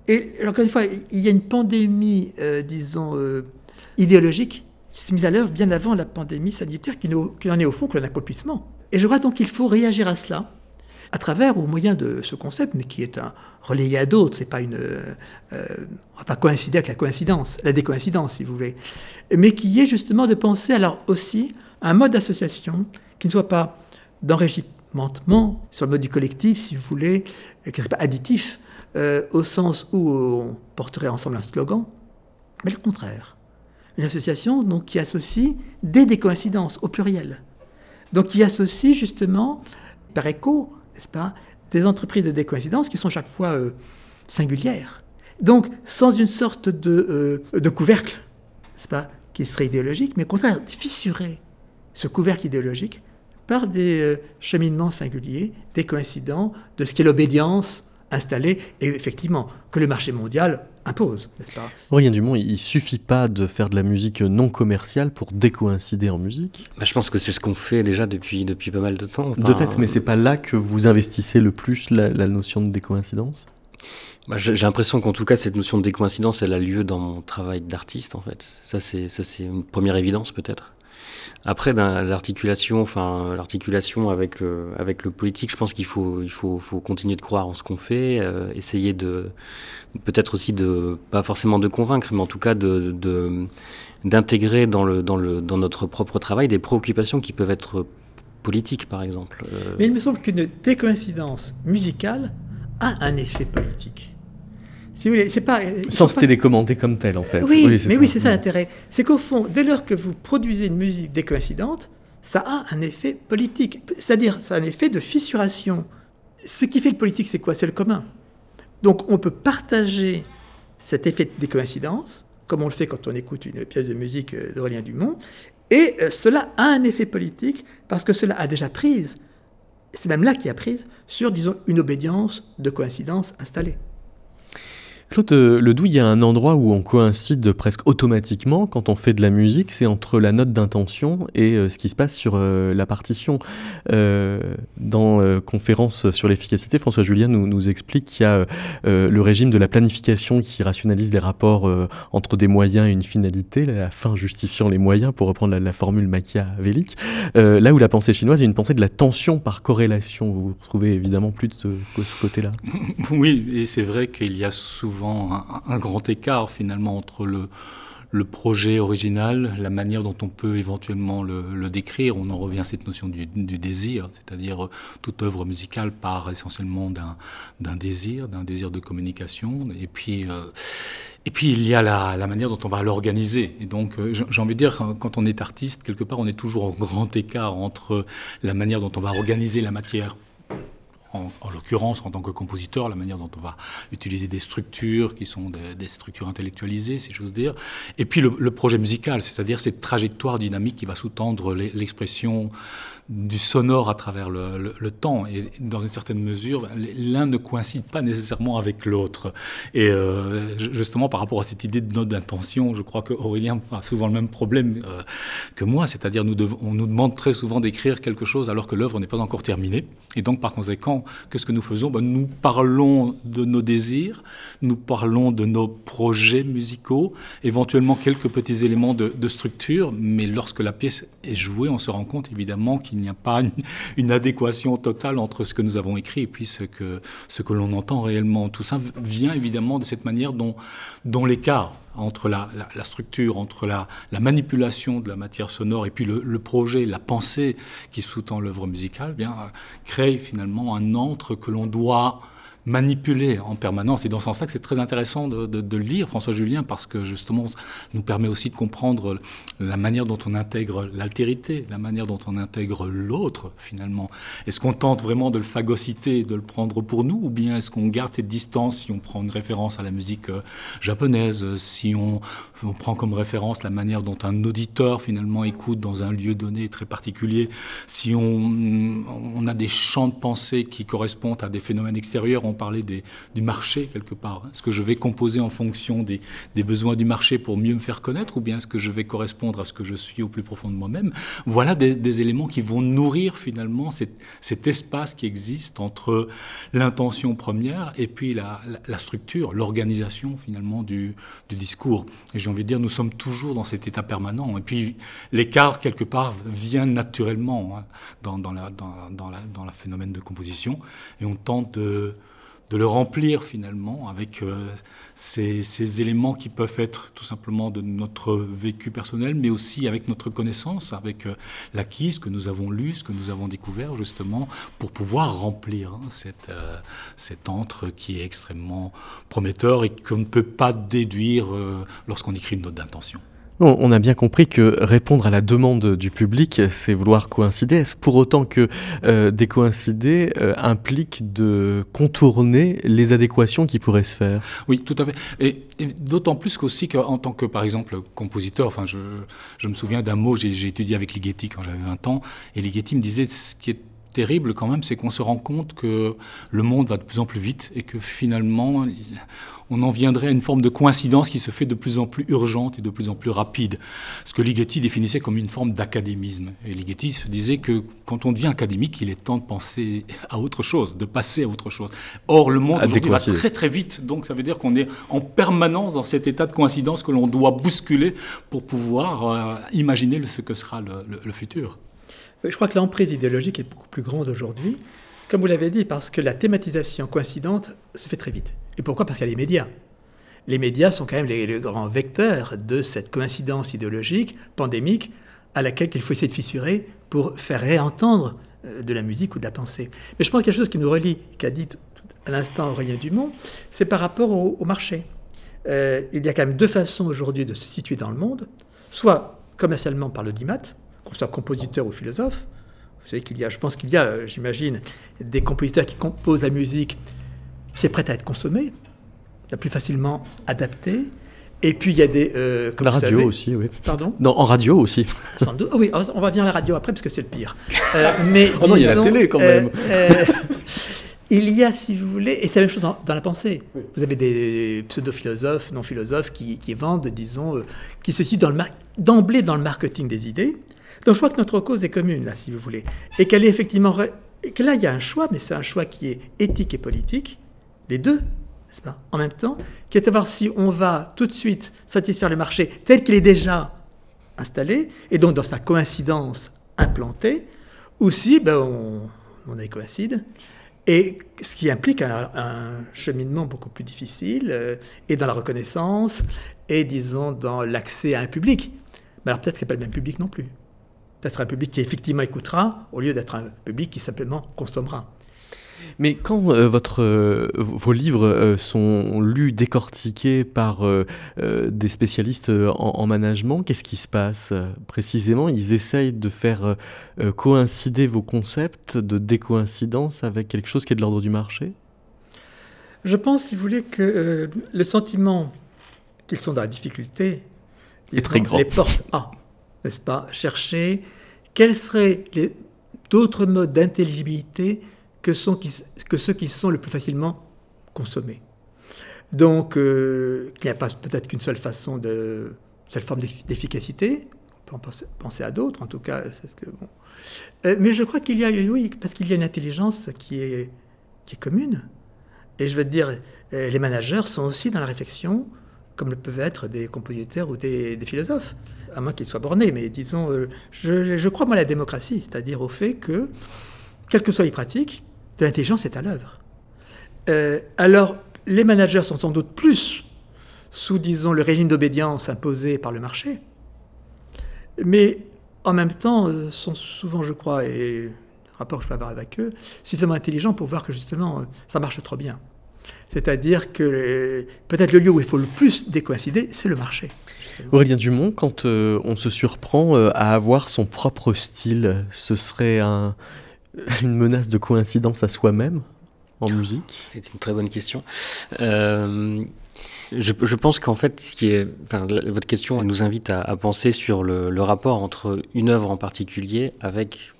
Et encore une fois, il y a une pandémie, disons, idéologique qui s'est mise à l'œuvre bien avant la pandémie sanitaire, qui n'en est au fond que un accomplissement. Et je crois donc qu'il faut réagir à cela à travers, au moyen de ce concept, mais qui est un relayé à d'autres, c'est pas une, euh, va pas coïncider avec la coïncidence, la décoïncidence, si vous voulez, mais qui est justement de penser alors aussi un mode d'association qui ne soit pas d'enrégimentement sur le mode du collectif, si vous voulez, qui ne soit pas additif, euh, au sens où on porterait ensemble un slogan, mais le contraire. Une association donc, qui associe des décoïncidences au pluriel. Donc qui associe justement, par écho, n'est-ce pas, des entreprises de décoïncidence qui sont chaque fois euh, singulières. Donc, sans une sorte de, euh, de couvercle, n'est-ce pas, qui serait idéologique, mais au contraire fissuré ce couvercle idéologique par des euh, cheminements singuliers, des coïncidents de ce qu'est l'obédience installée, et effectivement, que le marché mondial impose, n'est-ce pas? Aurélien Dumont, il suffit pas de faire de la musique non commerciale pour décoïncider en musique? Bah, Je pense que c'est ce qu'on fait déjà depuis, depuis pas mal de temps. de fait, mais c'est pas là que vous investissez le plus la, notion de décoïncidence? Bah, J'ai l'impression qu'en tout cas, cette notion de décoïncidence, elle a lieu dans mon travail d'artiste, en fait. Ça, c'est une première évidence, peut-être. Après, l'articulation, enfin l'articulation avec le, avec le politique, je pense qu'il faut, il faut, faut, continuer de croire en ce qu'on fait, euh, essayer de, peut-être aussi de, pas forcément de convaincre, mais en tout cas de, d'intégrer dans, le, dans, le, dans notre propre travail des préoccupations qui peuvent être politiques, par exemple. Euh, mais il me semble qu'une décoïncidence musicale a un effet politique c'est pas. Sans se télécommander comme tel, en fait. Oui, mais oui, c'est ça l'intérêt. C'est qu'au fond, dès lors que vous produisez une musique décoïncidente, ça a un effet politique. C'est-à-dire, ça a un effet de fissuration. Ce qui fait le politique, c'est quoi? C'est le commun. Donc, on peut partager cet effet de décoïncidence, comme on le fait quand on écoute une pièce de musique d'Aurélien Dumont, et euh, cela a un effet politique parce que cela a déjà prise, c'est même là qui a prise, sur, disons, une obédience de coïncidence installée. Claude euh, Ledoux, il y a un endroit où on coïncide presque automatiquement quand on fait de la musique, c'est entre la note d'intention et euh, ce qui se passe sur euh, la partition. dans Conférence sur l'efficacité, François Julien nous, explique qu'il y a le régime de la planification qui rationalise les rapports entre des moyens et une finalité, la fin justifiant les moyens, pour reprendre la, formule machiavélique. là où la pensée chinoise est une pensée de la tension par corrélation. Vous vous retrouvez évidemment plus de ce côté-là. Oui, et c'est vrai qu'il y a souvent un, grand écart finalement entre le, projet original, la manière dont on peut éventuellement le, décrire. On en revient à cette notion du, désir, c'est-à-dire euh, toute œuvre musicale part essentiellement d'un désir, d'un désir de communication. Et puis, euh, et puis il y a la, manière dont on va l'organiser. Et donc, euh, j'ai envie de dire, quand on est artiste, quelque part, on est toujours en grand écart entre la manière dont on va organiser la matière en, l'occurrence en tant que compositeur, la manière dont on va utiliser des structures qui sont des, structures intellectualisées, si j'ose dire, et puis le, projet musical, c'est-à-dire cette trajectoire dynamique qui va sous-tendre l'expression du sonore à travers le, temps. Et dans une certaine mesure, l'un ne coïncide pas nécessairement avec l'autre. Et euh, justement, par rapport à cette idée de note d'intention, je crois que Aurélien a souvent le même problème euh, que moi, c'est-à-dire nous on nous demande très souvent d'écrire quelque chose alors que l'œuvre n'est pas encore terminée. Et donc, par conséquent, qu'est-ce que nous faisons ben, Nous parlons de nos désirs, nous parlons de nos projets musicaux, éventuellement quelques petits éléments de, structure, mais lorsque la pièce est jouée, on se rend compte évidemment qu'il n'y a pas une, adéquation totale entre ce que nous avons écrit et puis ce que, ce que l'on entend réellement. Tout ça vient évidemment de cette manière dont, dont l'écart entre la, structure, entre la, manipulation de la matière sonore et puis le, projet, la pensée qui sous-tend l'œuvre musicale, bien, crée finalement un entre que l'on doit manipuler en permanence. Et dans ce sens-là, c'est très intéressant de, de, lire François Julien parce que justement, nous permet aussi de comprendre la manière dont on intègre l'altérité, la manière dont on intègre l'autre finalement. Est-ce qu'on tente vraiment de le phagocyter, de le prendre pour nous, ou bien est-ce qu'on garde cette distance si on prend une référence à la musique euh, japonaise, si on, prend comme référence la manière dont un auditeur finalement écoute dans un lieu donné très particulier, si on, on a des champs de pensée qui correspondent à des phénomènes extérieurs, parlait du marché quelque part. Est-ce que je vais composer en fonction des, besoins du marché pour mieux me faire connaître ou bien est-ce que je vais correspondre à ce que je suis au plus profond de moi-même? Voilà des, éléments qui vont nourrir finalement cet, espace qui existe entre l'intention première et puis la, structure, l'organisation finalement du, discours. Et j'ai envie de dire, nous sommes toujours dans cet état permanent. Et puis l'écart quelque part vient naturellement hein, dans, dans, phénomène de composition et on tente de de le remplir finalement avec euh, ces, éléments qui peuvent être tout simplement de notre vécu personnel, mais aussi avec notre connaissance, avec euh, l'acquis, ce que nous avons lu, ce que nous avons découvert justement, pour pouvoir remplir hein, cette, euh, cet entre qui est extrêmement prometteur et qu'on ne peut pas déduire lorsqu'on écrit une note d'intention. On a bien compris que répondre à la demande du public, c'est vouloir coïncider. Est-ce pour autant que euh, décoïncider euh, implique de contourner les adéquations qui pourraient se faire? Oui, tout à fait. Et, d'autant plus qu'aussi qu'en tant que, par exemple, compositeur, enfin, je, je me souviens d'un mot, j'ai étudié avec Ligeti quand j'avais 20 ans, et Ligeti me disait ce qui est terrible quand même, c'est qu'on se rend compte que le monde va de plus en plus vite et que finalement, on en viendrait à une forme de coïncidence qui se fait de plus en plus urgente et de plus en plus rapide. Ce que Ligeti définissait comme une forme d'académisme. Et Ligeti se disait que quand on devient académique, il est temps de penser à autre chose, de passer à autre chose. Or, le monde aujourd'hui va très très vite, donc ça veut dire qu'on est en permanence dans cet état de coïncidence que l'on doit bousculer pour pouvoir euh, imaginer ce que sera le futur. Je crois que l'emprise idéologique est beaucoup plus grande aujourd'hui, comme vous l'avez dit, parce que la thématisation coïncidente se fait très vite. Et pourquoi? Parce qu'il y a les médias. Les médias sont quand même les, grands vecteurs de cette coïncidence idéologique, pandémique, à laquelle il faut essayer de fissurer pour faire réentendre euh, de la musique ou de la pensée. Mais je pense qu'il y a quelque chose qui nous relie, qu'a dit à l'instant Aurélien Dumont, c'est par rapport au, marché. Euh, il y a quand même deux façons aujourd'hui de se situer dans le monde, soit commercialement par le DIMAT, qu'on soit compositeur ou philosophe. Vous savez qu'il y a, je pense qu'il y a, euh, j'imagine, des compositeurs qui composent la musique qui est prête à être consommée, la plus facilement adaptée. Et puis il y a des. Euh, la radio aussi, oui. Pardon Non, en radio aussi. Sans doute. oui, on va venir à la radio après parce que c'est le pire. Euh, mais oh non, il y a la télé quand même. il y a, si vous voulez, et c'est la même chose dans, la pensée. Vous avez des pseudo-philosophes, non-philosophes qui, qui, vendent, disons, qui se situent d'emblée dans le marketing des idées donc je crois que notre cause est commune, là, si vous voulez. Et qu'elle est effectivement. Et que là, il y a un choix, mais c'est un choix qui est éthique et politique, les deux, n'est-ce pas, en même temps, qui est de savoir si on va tout de suite satisfaire le marché tel qu'il est déjà installé, et donc dans sa coïncidence implantée, ou si ben, on, on est et ce qui implique un, cheminement beaucoup plus difficile, euh, et dans la reconnaissance, et disons dans l'accès à un public. Mais alors peut-être qu'il a pas le même public non plus d'être un public qui effectivement écoutera, au lieu d'être un public qui simplement consommera. Mais quand euh, votre, euh, vos livres euh, sont lus, décortiqués par des spécialistes en, management, qu'est-ce qui se passe précisément? Ils essayent de faire coïncider vos concepts de décoïncidence avec quelque chose qui est de l'ordre du marché? Je pense, si vous voulez, que le sentiment qu'ils sont dans la difficulté est très grand. les porte à n'est-ce pas? Chercher quels seraient les d'autres modes d'intelligibilité que, sont, que ceux qui sont le plus facilement consommés. Donc, euh, qu'il n'y a pas peut-être qu'une seule façon de, seule forme d'efficacité. On peut en penser, à d'autres, en tout cas, c'est ce que bon. Euh, mais je crois qu'il y a, oui, parce qu'il y a une intelligence qui est, qui est commune. Et je veux dire, euh, les managers sont aussi dans la réflexion, comme le peuvent être des compositeurs ou des, philosophes à moins qu'il soit borné, mais disons, euh, je, crois moi à la démocratie, c'est-à-dire au fait que, quelles que soient les pratiques, de l'intelligence est à l'œuvre. Euh, alors, les managers sont sans doute plus sous, disons, le régime d'obédience imposé par le marché, mais en même temps euh, sont souvent, je crois, et rapport que je peux avoir avec eux, suffisamment intelligents pour voir que justement, ça marche trop bien. C'est-à-dire que peut-être le lieu où il faut le plus décoïncider, c'est le marché. Aurélien Dumont, quand euh, on se surprend euh, à avoir son propre style, ce serait un, une menace de coïncidence à soi-même en musique C'est une très bonne question. Euh, je, je, pense qu'en fait, ce qui est, enfin, votre question nous invite à, à penser sur le, le, rapport entre une œuvre en particulier avec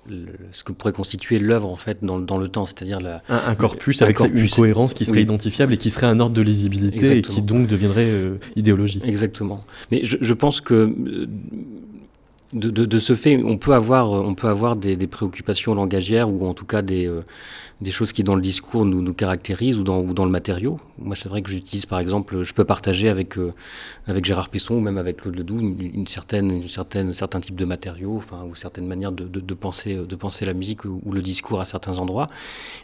ce que pourrait constituer l'œuvre en fait dans, dans le temps, c'est-à-dire la, un, un, corpus avec une cohérence qui serait identifiable et qui serait un ordre de lisibilité et qui donc deviendrait euh, idéologie. Exactement. Mais je, je pense que euh, de, de, de, ce fait, on peut avoir, on peut avoir des, des préoccupations langagières ou en tout cas des, euh, des choses qui dans le discours nous, nous caractérisent ou dans, ou dans le matériau. Moi, c'est vrai que j'utilise par exemple, je peux partager avec, euh, avec Gérard Pesson ou même avec Claude Ledoux une, certaine, une certaine, certain type de matériaux, enfin, ou certaines manières de, de, de, penser, de penser la musique ou, ou, le discours à certains endroits.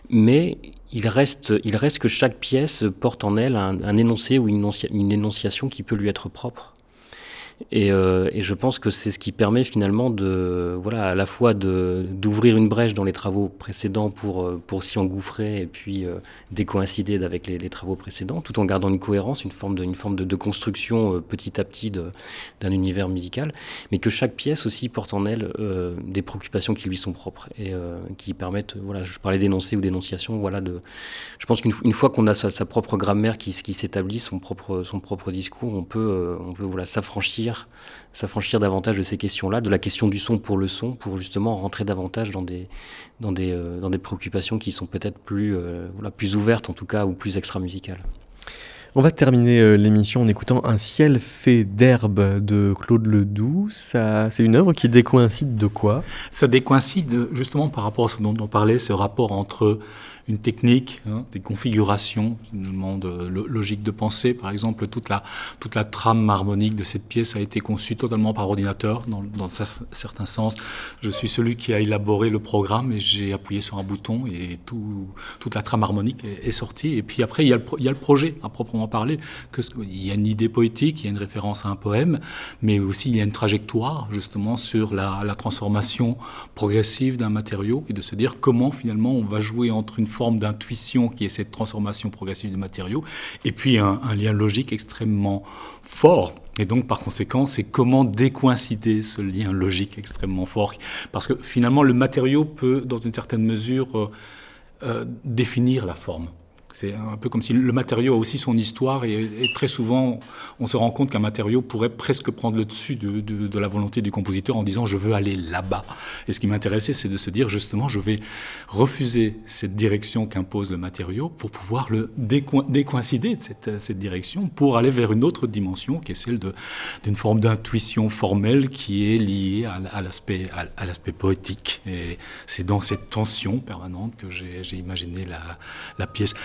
Mais il reste, il reste que chaque pièce porte en elle un, un énoncé ou une, une énonciation qui peut lui être propre. Et, euh, et, je pense que c'est ce qui permet finalement de, voilà, à la fois d'ouvrir une brèche dans les travaux précédents pour, euh, pour s'y engouffrer et puis euh, décoïncider avec les, travaux précédents, tout en gardant une cohérence, une forme de, forme de, construction euh, petit à petit d'un univers musical, mais que chaque pièce aussi porte en elle des préoccupations qui lui sont propres et qui permettent, voilà, je parlais d'énoncé ou d'énonciation, voilà, de, je pense qu'une fois qu'on a sa, sa, propre grammaire qui, qui s'établit, son propre, son propre discours, on peut, on peut voilà, s'affranchir s'affranchir davantage de ces questions-là, de la question du son pour le son, pour justement rentrer davantage dans des, dans des, euh, dans des préoccupations qui sont peut-être plus, euh, voilà, plus ouvertes en tout cas ou plus extra-musicales. On va terminer euh, l'émission en écoutant Un ciel fait d'herbe de Claude Ledoux. Ça, c'est une œuvre qui décoïncide de quoi? Ça décoïncide justement par rapport à ce dont on parlait, ce rapport entre une technique, hein, des configurations, une demande euh, logique de pensée. Par exemple, toute la, toute la trame harmonique de cette pièce a été conçue totalement par ordinateur, dans, dans un certain sens. Je suis celui qui a élaboré le programme et j'ai appuyé sur un bouton et tout, toute la trame harmonique est, sortie. Et puis après, il y, a le, il y a le projet à proprement parler. Il y a une idée poétique, il y a une référence à un poème, mais aussi il y a une trajectoire justement sur la, la transformation progressive d'un matériau et de se dire comment finalement on va jouer entre une forme d'intuition qui est cette transformation progressive des matériaux, et puis un, lien logique extrêmement fort. Et donc, par conséquent, c'est comment décoïncider ce lien logique extrêmement fort. Parce que finalement, le matériau peut, dans une certaine mesure, euh, euh, définir la forme. C'est un peu comme si le matériau a aussi son histoire et, très souvent on se rend compte qu'un matériau pourrait presque prendre le dessus de, de, la volonté du compositeur en disant je veux aller là-bas. Et ce qui m'intéressait c'est de se dire justement je vais refuser cette direction qu'impose le matériau pour pouvoir le déco décoïncider de cette, cette, direction pour aller vers une autre dimension qui est celle d'une forme d'intuition formelle qui est liée à, l'aspect poétique. Et c'est dans cette tension permanente que j'ai imaginé la, la pièce.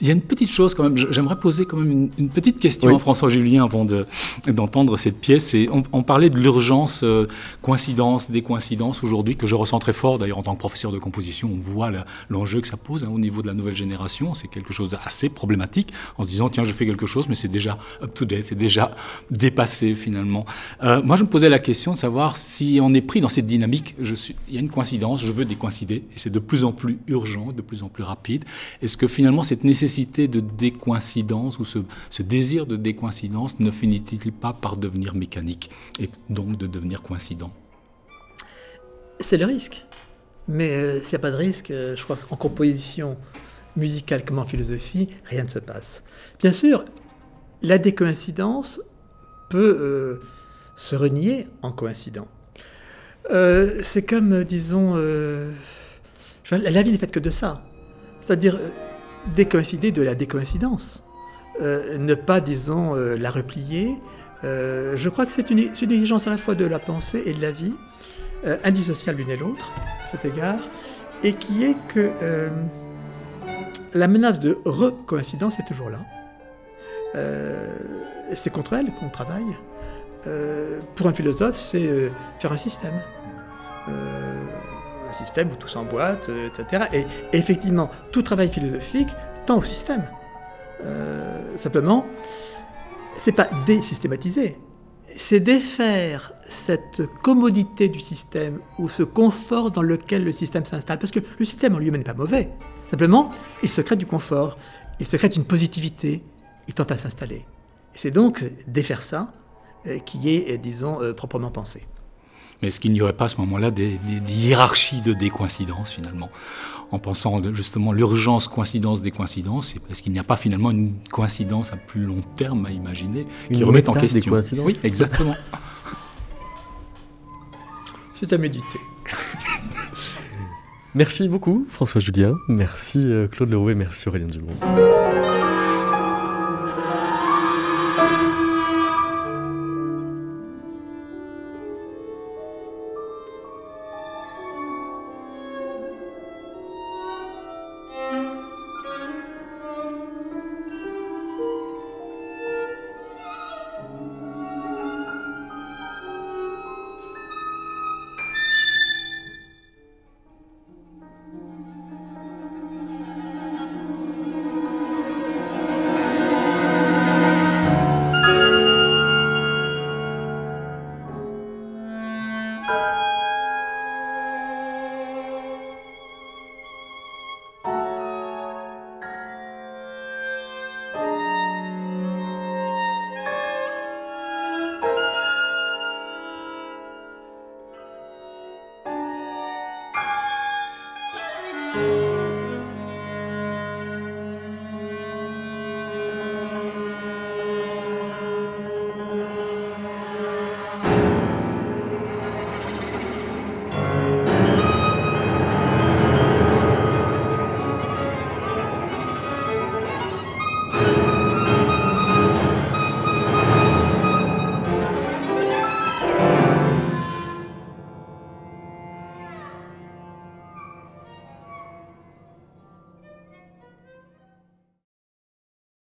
Il y a une petite chose quand même, j'aimerais poser quand même une, une petite question oui. à François Julien avant d'entendre de, cette pièce. Et on, on parlait de l'urgence, euh, coïncidence, des coïncidences aujourd'hui, que je ressens très fort d'ailleurs en tant que professeur de composition. On voit l'enjeu que ça pose hein, au niveau de la nouvelle génération. C'est quelque chose d'assez problématique en se disant tiens, je fais quelque chose, mais c'est déjà up-to-date, c'est déjà dépassé finalement. Euh, moi, je me posais la question de savoir si on est pris dans cette dynamique. Je suis, il y a une coïncidence, je veux décoïncider, et c'est de plus en plus urgent, de plus en plus rapide. Est-ce que finalement cette nécessité nécessité de décoïncidence ou ce, désir de décoïncidence ne finit-il pas par devenir mécanique et donc de devenir coïncident? C'est le risque. Mais euh, s'il n'y a pas de risque, euh, je crois qu'en composition musicale comme en philosophie, rien ne se passe. Bien sûr, la décoïncidence peut euh, se renier en coïncident. C'est comme, disons, la vie n'est faite que de ça. C'est-à-dire, décoïncider de la décoïncidence. Euh, ne pas, disons, euh, la replier. Euh, je crois que c'est une, une, exigence à la fois de la pensée et de la vie, indissociable l'une et l'autre, à cet égard, et qui est que la menace de recoïncidence est toujours là. C'est contre elle qu'on travaille. pour un philosophe, c'est faire un système système où tout s'emboîte, euh, etc. Et, et, effectivement, tout travail philosophique tend au système. Euh, simplement, c'est pas désystématiser, c'est défaire cette commodité du système ou ce confort dans lequel le système s'installe. Parce que le système en lui-même n'est pas mauvais. Simplement, il se crée du confort, il se crée une positivité, il tente à s'installer. Et c'est donc défaire ça euh, qui est, disons, euh, proprement pensé. Mais est-ce qu'il n'y aurait pas à ce moment-là des, des, des, hiérarchies de décoïncidence finalement? En pensant justement l'urgence coïncidence des coïncidences, est-ce qu'il n'y a pas finalement une coïncidence à plus long terme à imaginer une qui remette en question des coïncidences Oui, exactement. C'est à méditer. merci beaucoup François Julien, merci euh, Claude Leroux et merci Aurélien Dumont.